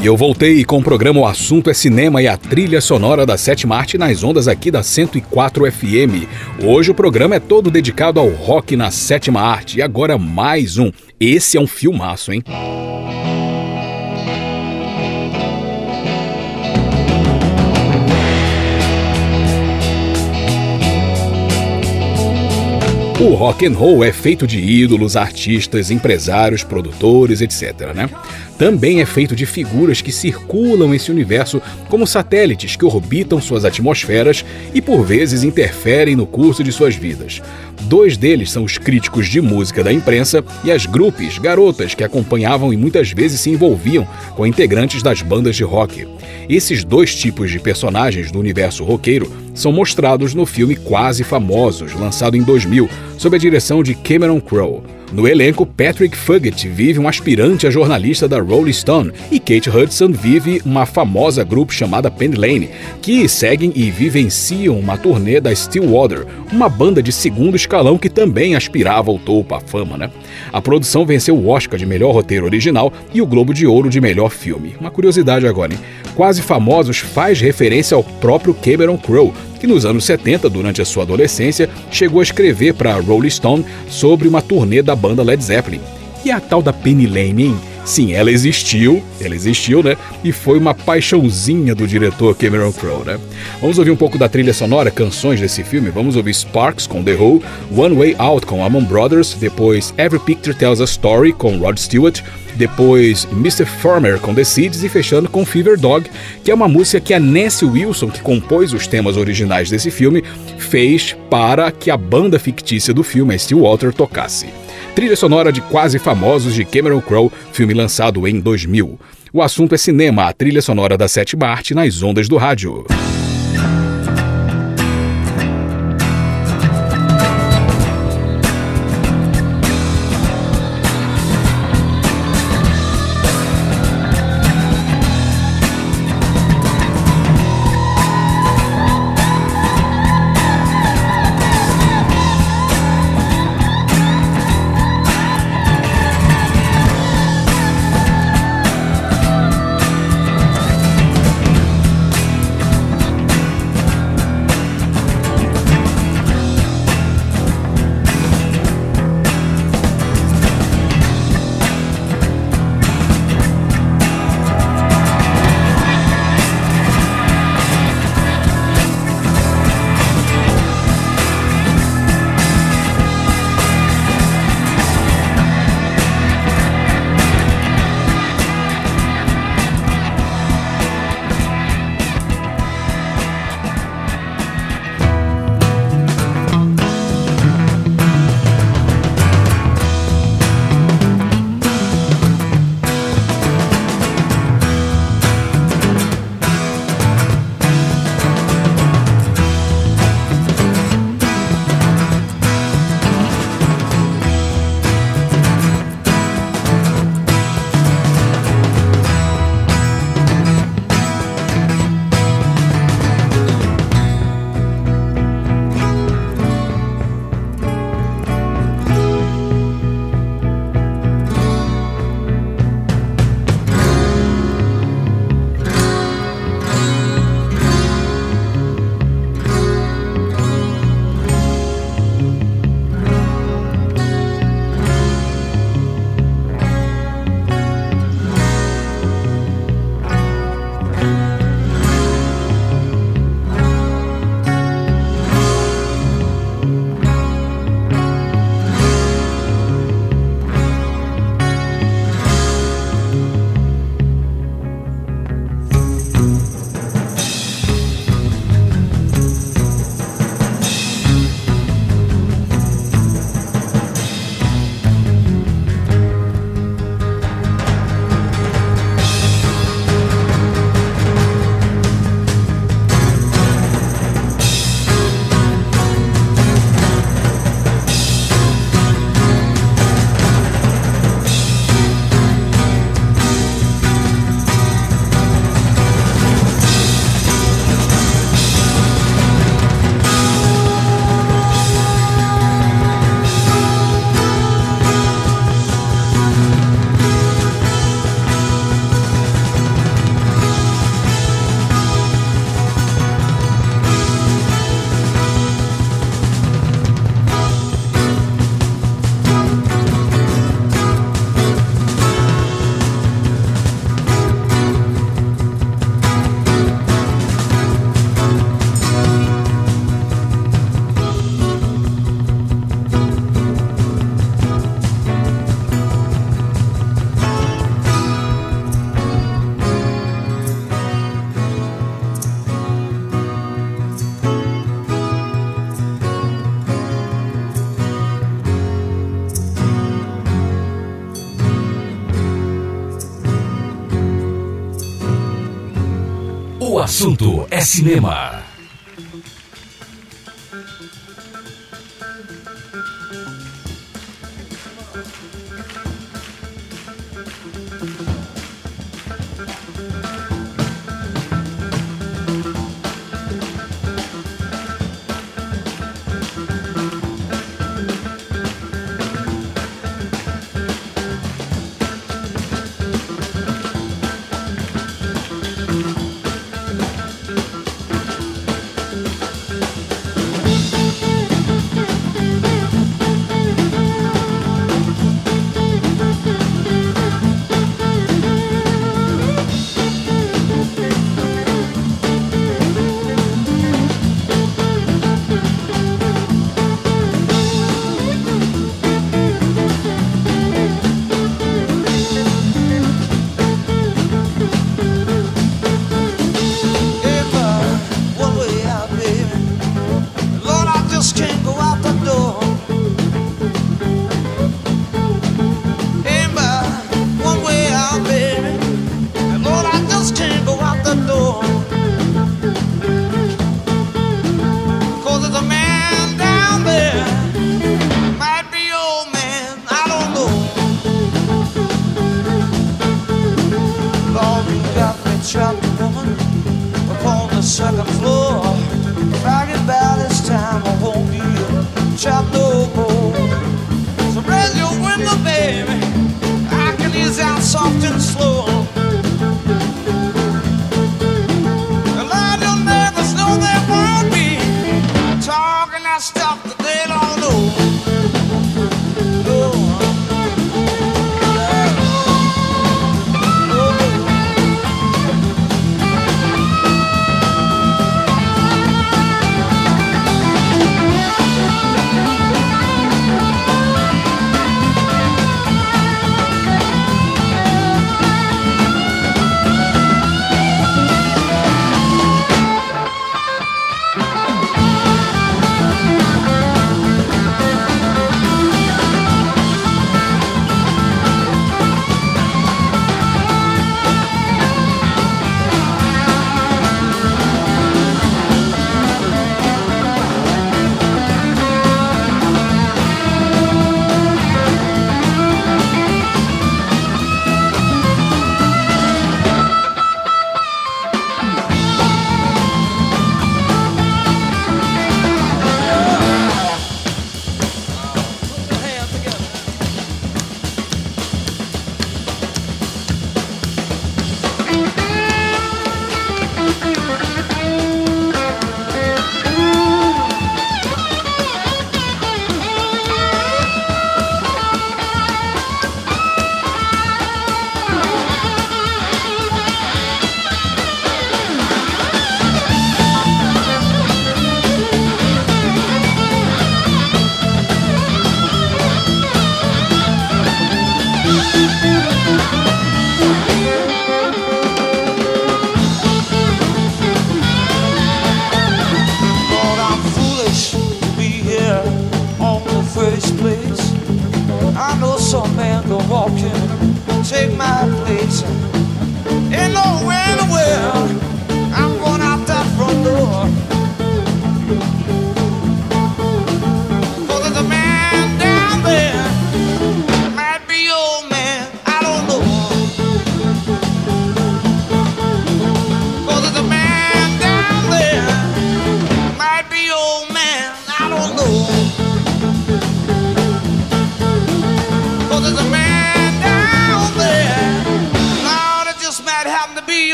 E eu voltei com o programa O Assunto é Cinema e a trilha sonora da sétima arte nas ondas aqui da 104 FM. Hoje o programa é todo dedicado ao rock na sétima arte. E agora mais um. Esse é um filmaço, hein? O rock and roll é feito de ídolos, artistas, empresários, produtores, etc, né? Também é feito de figuras que circulam esse universo como satélites que orbitam suas atmosferas e por vezes interferem no curso de suas vidas. Dois deles são os críticos de música da imprensa e as grupos, garotas que acompanhavam e muitas vezes se envolviam com integrantes das bandas de rock. Esses dois tipos de personagens do universo roqueiro são mostrados no filme Quase Famosos, lançado em 2000, sob a direção de Cameron Crowe. No elenco, Patrick Fugit vive um aspirante a jornalista da Rolling Stone e Kate Hudson vive uma famosa grupo chamada Penny Lane, que seguem e vivenciam uma turnê da Stillwater, uma banda de segundo escalão que também aspirava ao topo, à fama, né? A produção venceu o Oscar de melhor roteiro original e o Globo de Ouro de melhor filme. Uma curiosidade agora, hein? Quase Famosos faz referência ao próprio Cameron Crowe, que nos anos 70, durante a sua adolescência, chegou a escrever para Rolling Stone sobre uma turnê da banda Led Zeppelin. E a tal da Penny Lane, hein? Sim, ela existiu, ela existiu, né? E foi uma paixãozinha do diretor Cameron Crowe, né? Vamos ouvir um pouco da trilha sonora, canções desse filme. Vamos ouvir Sparks com The Who, One Way Out com Amon Brothers, depois Every Picture Tells a Story com Rod Stewart, depois Mr. Farmer com The Seeds e fechando com Fever Dog, que é uma música que a Nancy Wilson, que compôs os temas originais desse filme, fez para que a banda fictícia do filme, Stillwater, tocasse. Trilha sonora de Quase Famosos de Cameron Crowe, filme lançado em 2000. O assunto é cinema, a trilha sonora da sétima arte nas ondas do rádio. É cinema.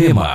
Cinema.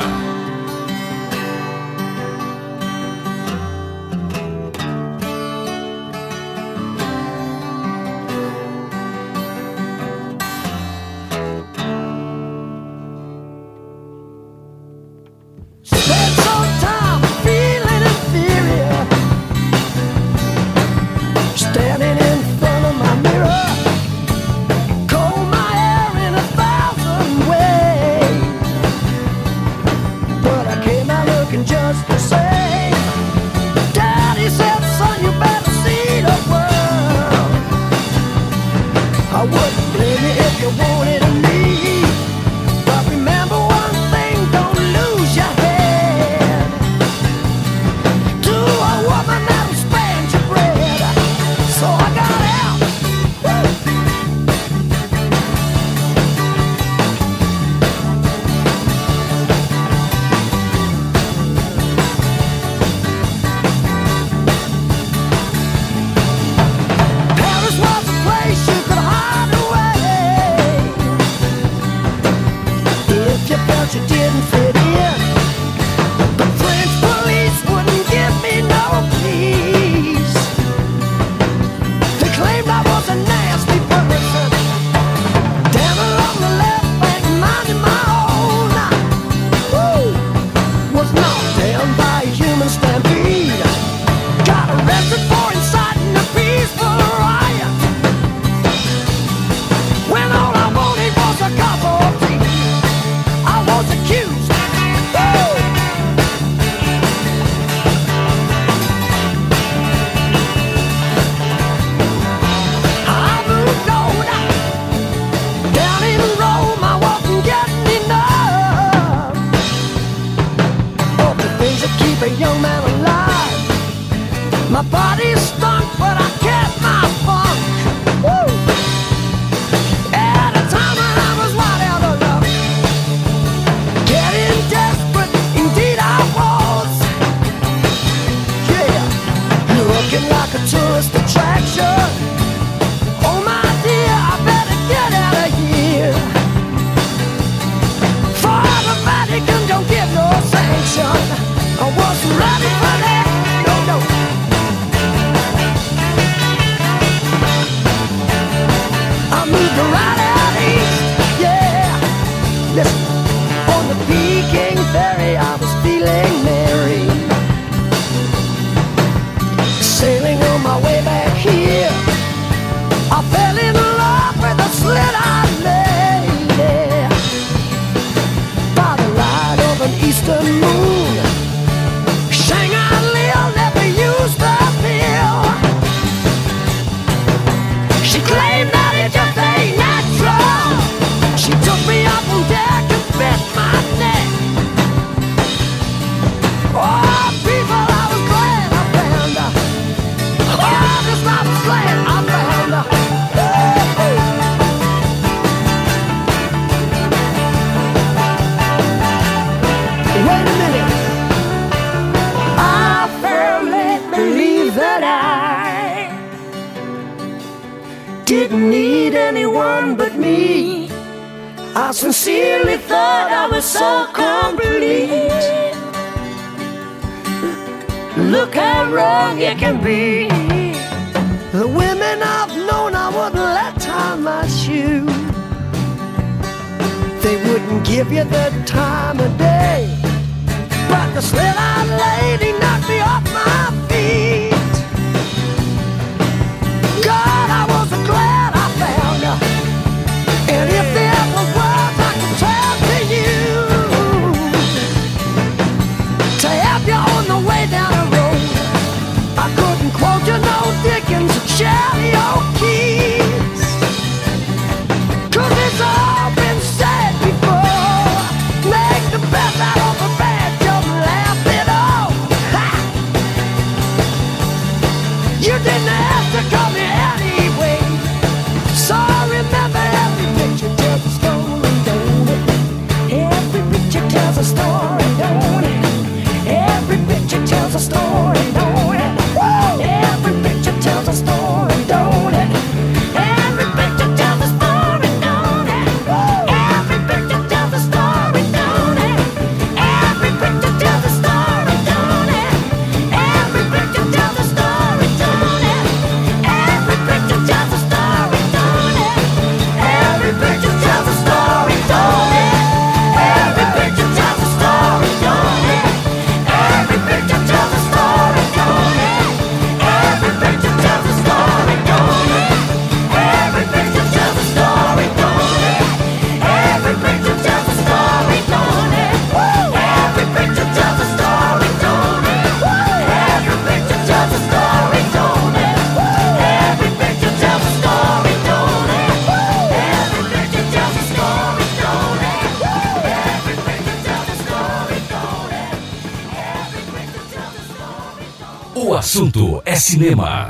É cinema.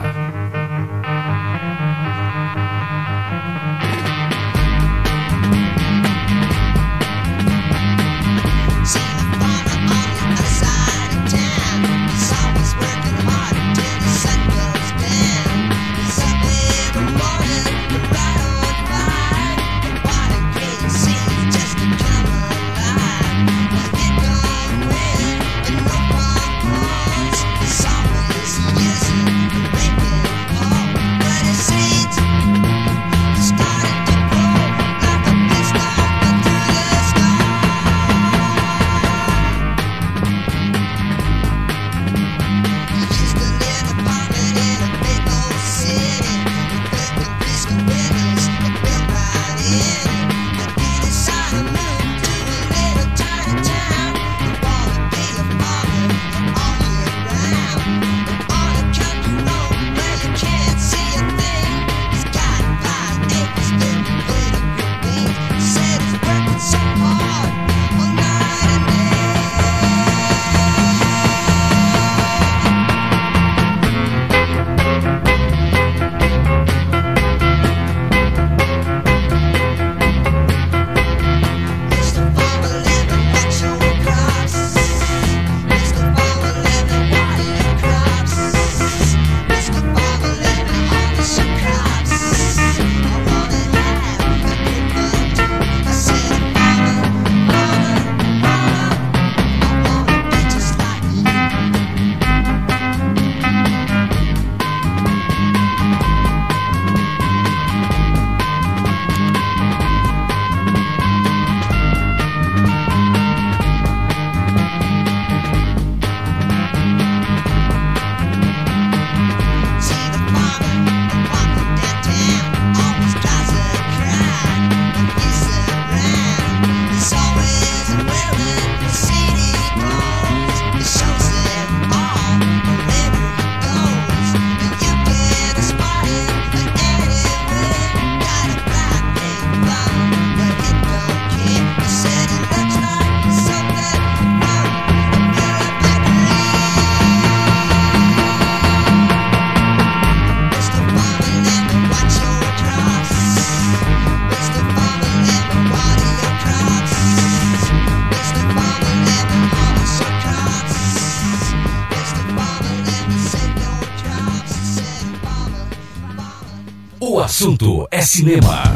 Assunto é cinema.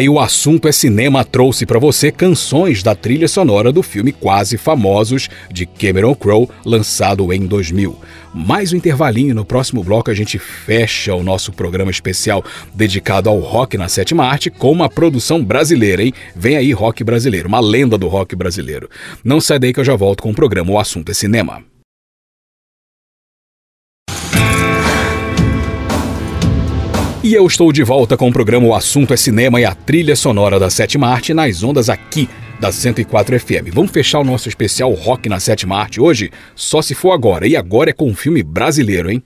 Aí o assunto é cinema trouxe pra você canções da trilha sonora do filme Quase Famosos de Cameron Crowe, lançado em 2000. Mais um intervalinho no próximo bloco a gente fecha o nosso programa especial dedicado ao rock na sétima arte com uma produção brasileira, hein? Vem aí rock brasileiro, uma lenda do rock brasileiro. Não sai daí que eu já volto com o programa O assunto é cinema. E eu estou de volta com o programa O Assunto é Cinema e a trilha sonora da Sétima Arte nas ondas aqui da 104 FM. Vamos fechar o nosso especial Rock na Sétima Arte hoje? Só se for agora. E agora é com um filme brasileiro, hein?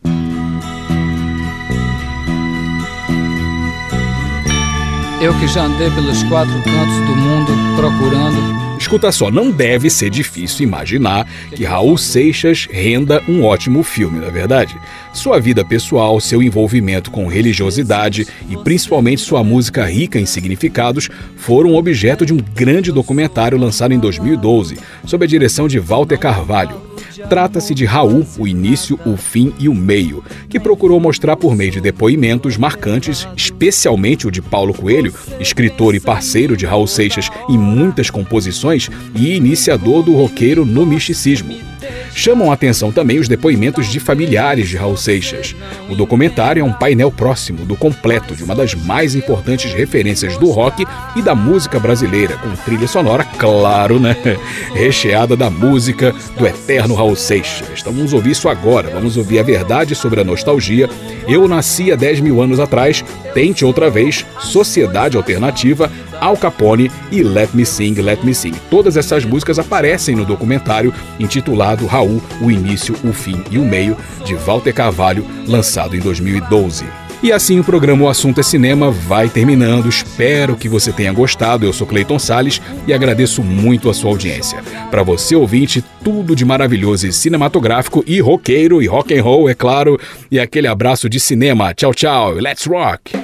Eu que já andei pelos quatro cantos do mundo procurando. Escuta só, não deve ser difícil imaginar que Raul Seixas renda um ótimo filme, na é verdade. Sua vida pessoal, seu envolvimento com religiosidade e principalmente sua música rica em significados foram objeto de um grande documentário lançado em 2012, sob a direção de Walter Carvalho. Trata-se de Raul, o início, o fim e o meio, que procurou mostrar por meio de depoimentos marcantes, especialmente o de Paulo Coelho, escritor e parceiro de Raul Seixas em muitas composições e iniciador do roqueiro no misticismo. Chamam a atenção também os depoimentos de familiares de Raul Seixas. O documentário é um painel próximo do completo de uma das mais importantes referências do rock e da música brasileira, com trilha sonora, claro, né? Recheada da música do eterno Raul Seixas. Então vamos ouvir isso agora, vamos ouvir a verdade sobre a nostalgia. Eu nasci há 10 mil anos atrás, Tente Outra Vez, Sociedade Alternativa, Al Capone e Let Me Sing, Let Me Sing. Todas essas músicas aparecem no documentário intitulado Raul, o Início, o Fim e o Meio, de Walter Carvalho, lançado em 2012. E assim o programa O Assunto é Cinema vai terminando. Espero que você tenha gostado. Eu sou Cleiton Sales e agradeço muito a sua audiência. Para você ouvinte, tudo de maravilhoso e cinematográfico e roqueiro e rock and roll, é claro. E aquele abraço de cinema. Tchau, tchau. Let's rock.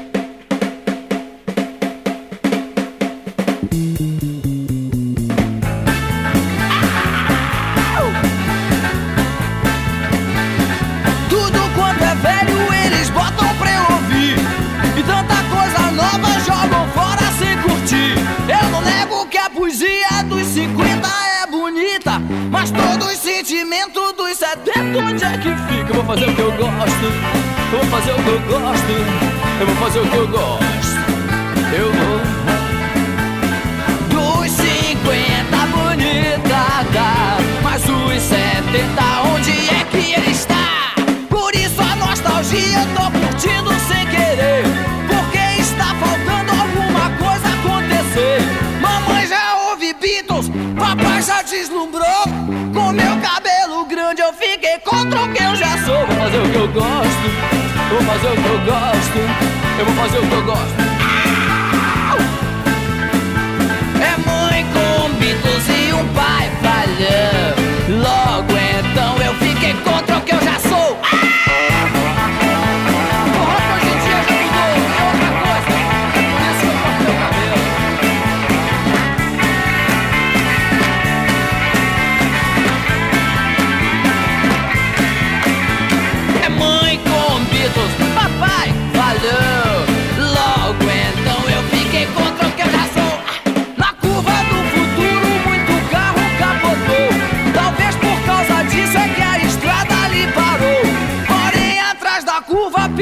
Onde é que fica? Eu vou fazer o que eu gosto. Eu vou fazer o que eu gosto. Eu vou fazer o que eu gosto. Eu vou. Dos 50 bonita tá Mas os 70 onde é que ele está? Por isso a nostalgia eu tô curtindo sem querer. Porque está faltando alguma coisa acontecer. Mamãe já ouve Beatles, papai já deslumbrou contra o que eu já sou. Vou fazer o que eu gosto, vou fazer o que eu gosto. Eu vou fazer o que eu gosto. É mãe com Beatles e um pai falhando Logo então eu fiquei contra o que eu já sou. O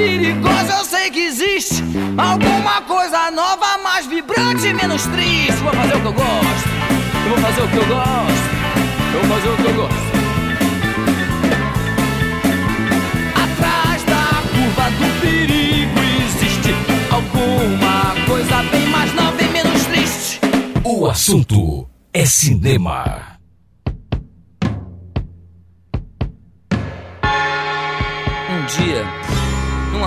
curva perigosa eu sei que existe Alguma coisa nova, mais vibrante menos triste Vou fazer o que eu gosto Eu vou fazer o que eu gosto Eu vou fazer o que eu gosto Atrás da curva do perigo existe alguma coisa bem mais nova e menos triste. O assunto é cinema.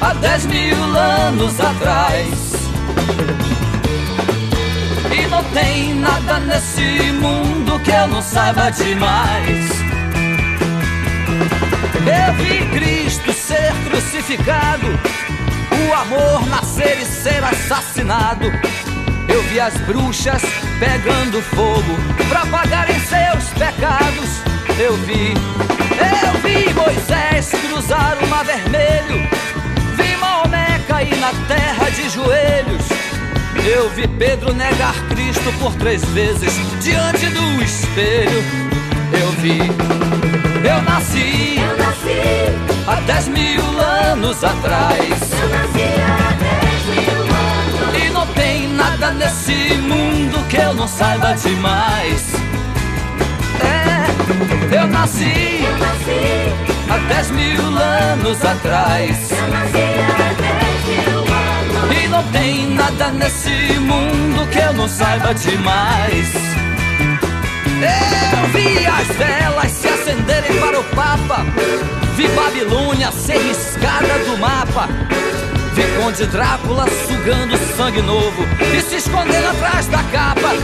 há 10 mil anos atrás. E não tem nada nesse mundo que eu não saiba demais. Eu vi Cristo ser crucificado, o amor nascer e ser assassinado. Eu vi as bruxas pegando fogo pra pagarem seus pecados. Eu vi, eu vi Moisés cruzar o mar vermelho, Maomé cair na terra de joelhos. Eu vi Pedro negar Cristo por três vezes diante do espelho. Eu vi, eu nasci, eu nasci há dez mil anos atrás. Eu nasci há dez mil anos. E não tem nada nesse mundo que eu não saiba demais. É, eu nasci, eu nasci há dez mil anos atrás. Eu nasci há. E não tem nada nesse mundo que eu não saiba demais. Eu vi as velas se acenderem para o Papa. Vi Babilônia ser riscada do mapa. Vi Conde Drácula sugando sangue novo e se escondendo atrás da capa.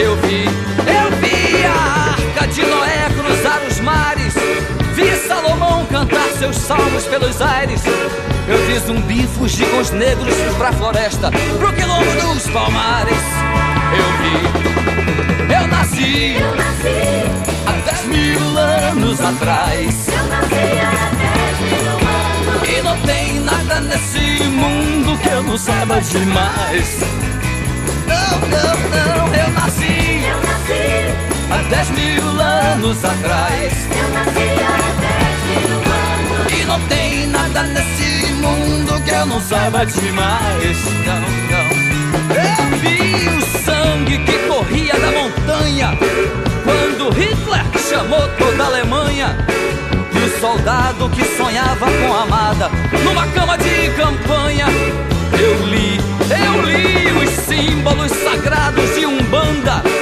Eu vi, eu vi a arca de Noé cruzar os mares. Vi Salomão cantar seus salmos pelos aires. Eu vi zumbi fugir com os negros pra floresta, pro quilombo dos palmares. Eu vi, eu nasci, eu nasci há dez mil anos atrás. Eu nasci há dez mil anos. E não tem nada nesse mundo que eu não saiba demais. não, não, nasci. Eu nasci há dez mil anos atrás. Eu nasci há dez mil anos E não tem nada nesse mundo que eu não saiba demais. Não, não. Eu vi o sangue que corria da montanha quando Hitler chamou toda a Alemanha. E o soldado que sonhava com a amada numa cama de campanha. Eu li, eu li os símbolos sagrados de Umbanda.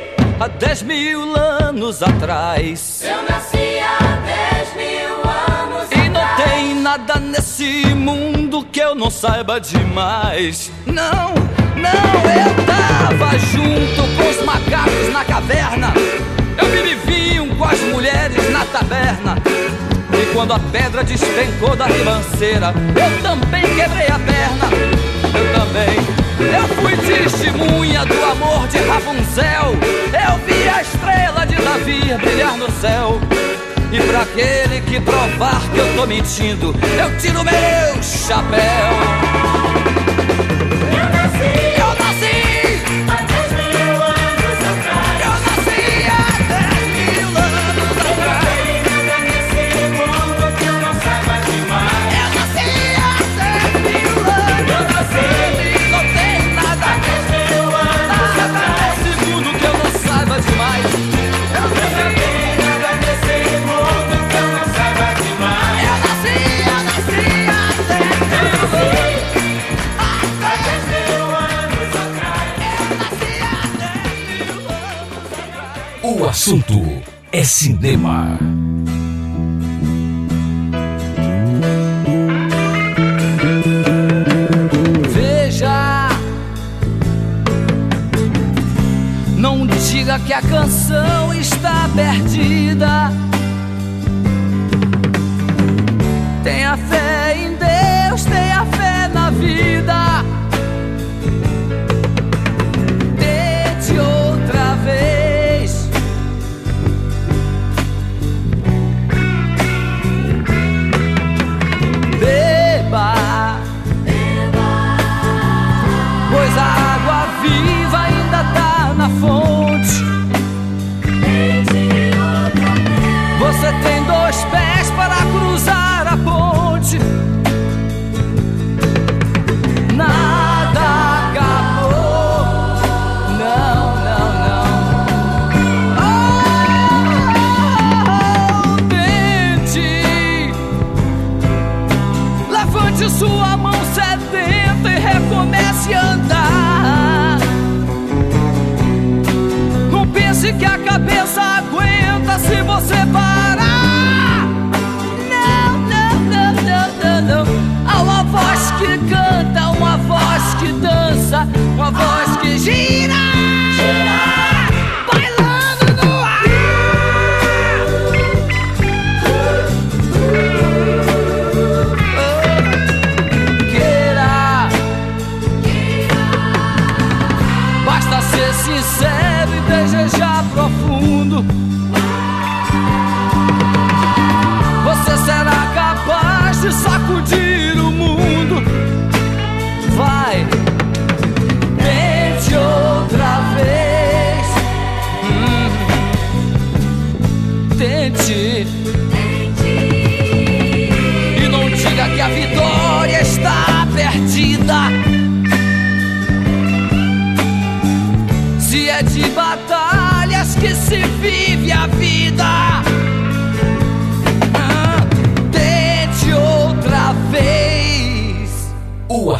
há dez mil anos atrás. eu nasci há dez mil anos E não atrás tem nada nesse mundo que eu não saiba demais. Não, não, eu tava junto com os macacos na caverna. Eu bebi vinho com as mulheres na taberna. E quando a pedra despencou da ribanceira, eu também quebrei a perna. Eu também. Eu fui testemunha do amor de Rapunzel. Eu vi a estrela de Davi brilhar no céu. E pra aquele que provar que eu tô mentindo, eu tiro meu chapéu. Assunto é cinema. Veja, não diga que a canção está perdida. Tenha fé em Deus, tenha fé na vida.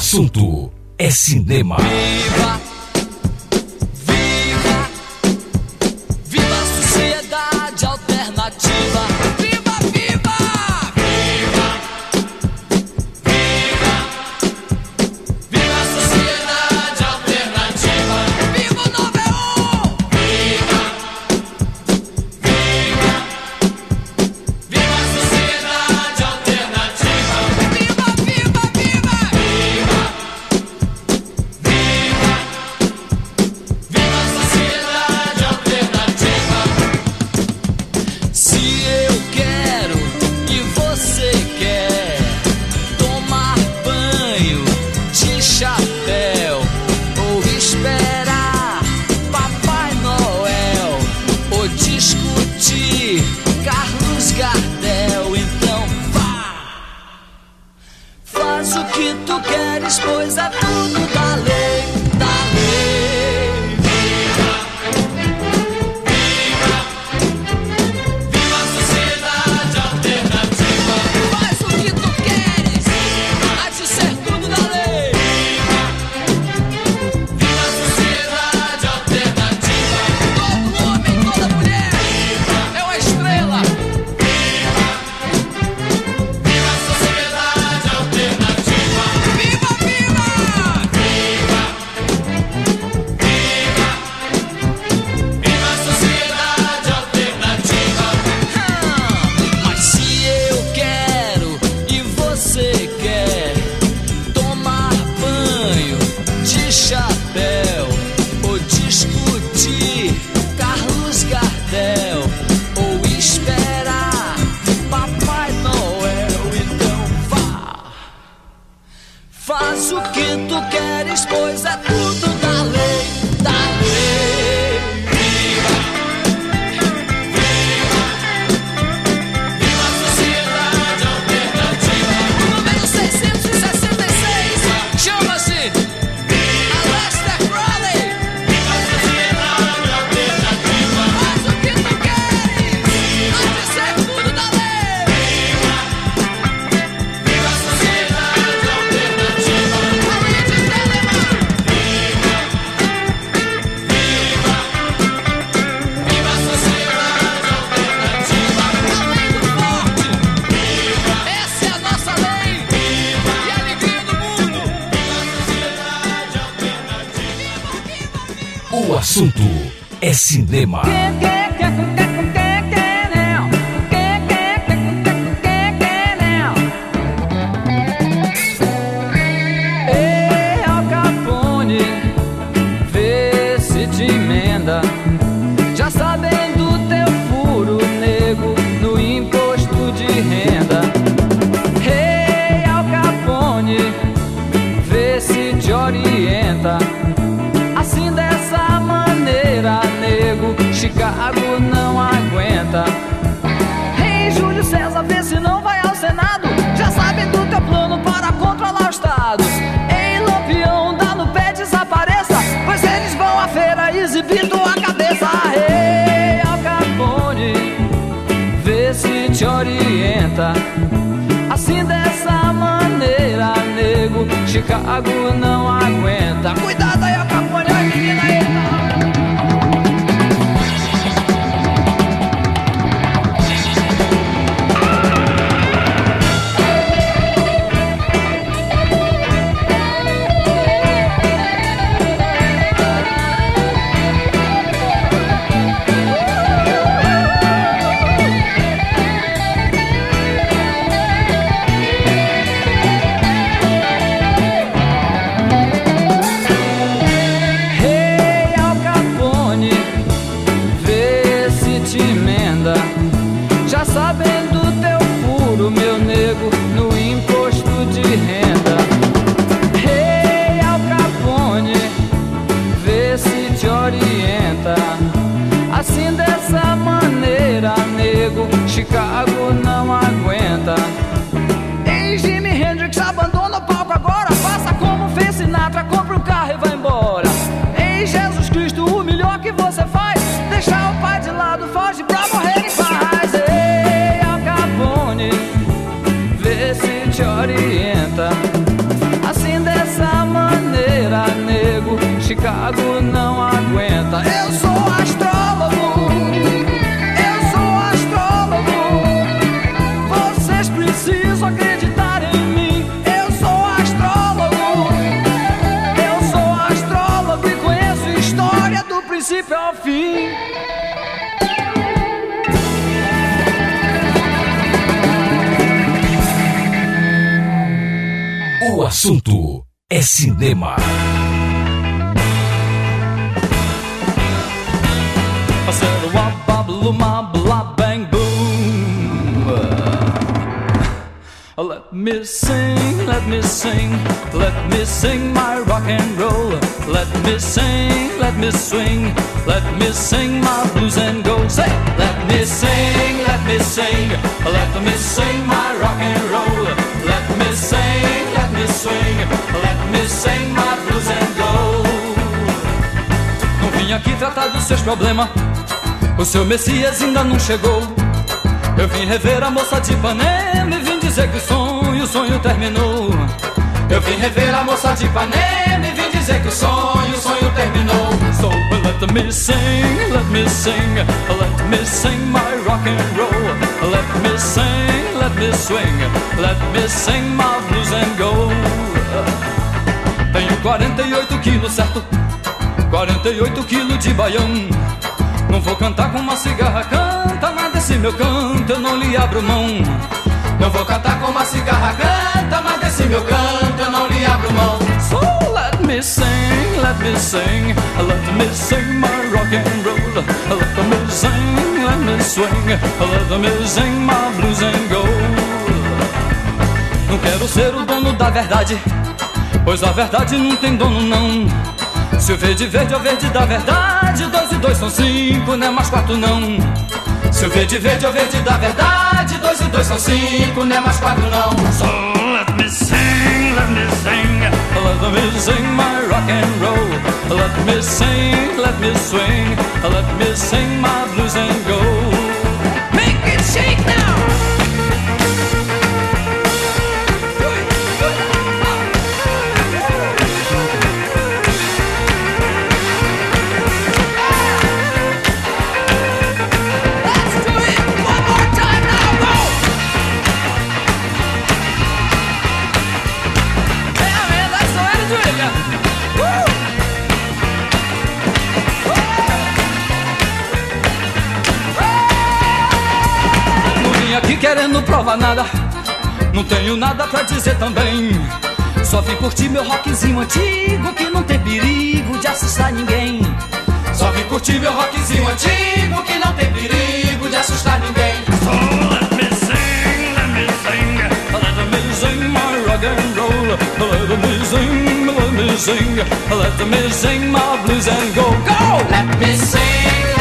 Assunto é cinema. Viva! Princípio ao fim. O assunto é cinema. I said, me sing, let me sing, let me sing my rock and roll. Let me sing, let me swing, let me sing my blues and go. Say, let me sing, let me sing, let me sing my rock and roll. Let me sing, let me swing, let me sing my blues and go. Não vim aqui tratar dos seus problemas. O seu Messias ainda não chegou. Eu vim rever a moça de Ipanema dizer que o sonho, o sonho terminou. Eu vim rever a moça de Ipanema e vim dizer que o sonho, o sonho terminou. So let me sing, let me sing, let me sing my rock and roll. Let me sing, let me swing, let me sing my blues and go. Tenho 48 quilos, certo? 48 quilos de baião. Não vou cantar com uma cigarra, canta, mas desse meu canto eu não lhe abro mão. Não vou cantar com uma cigarra, canta, mas desse meu canto eu não lhe abro mão. So let me sing, let me sing, let me sing my rock and roll. Let me sing, let me swing, let me sing my blues and go. Não quero ser o dono da verdade, pois a verdade não tem dono não. Se o verde verde é o verde da verdade, dois e dois são cinco, não é mais quatro não. Se o verde verde é o verde da verdade, dois e dois são cinco, não é mais quatro não. So let me sing, let me sing, let me sing my rock and roll. Let me sing, let me swing, let me sing my blues and go. Make it shake now. Querendo provar nada. Não tenho nada pra dizer também. Só vim curtir meu rockzinho antigo que não tem perigo de assustar ninguém. Só vim curtir meu rockzinho antigo que não tem perigo de assustar ninguém. Let me sing, let me sing, let me sing my rock and roll. Let me sing, let me sing, let me sing my blues and go, go. Let me sing,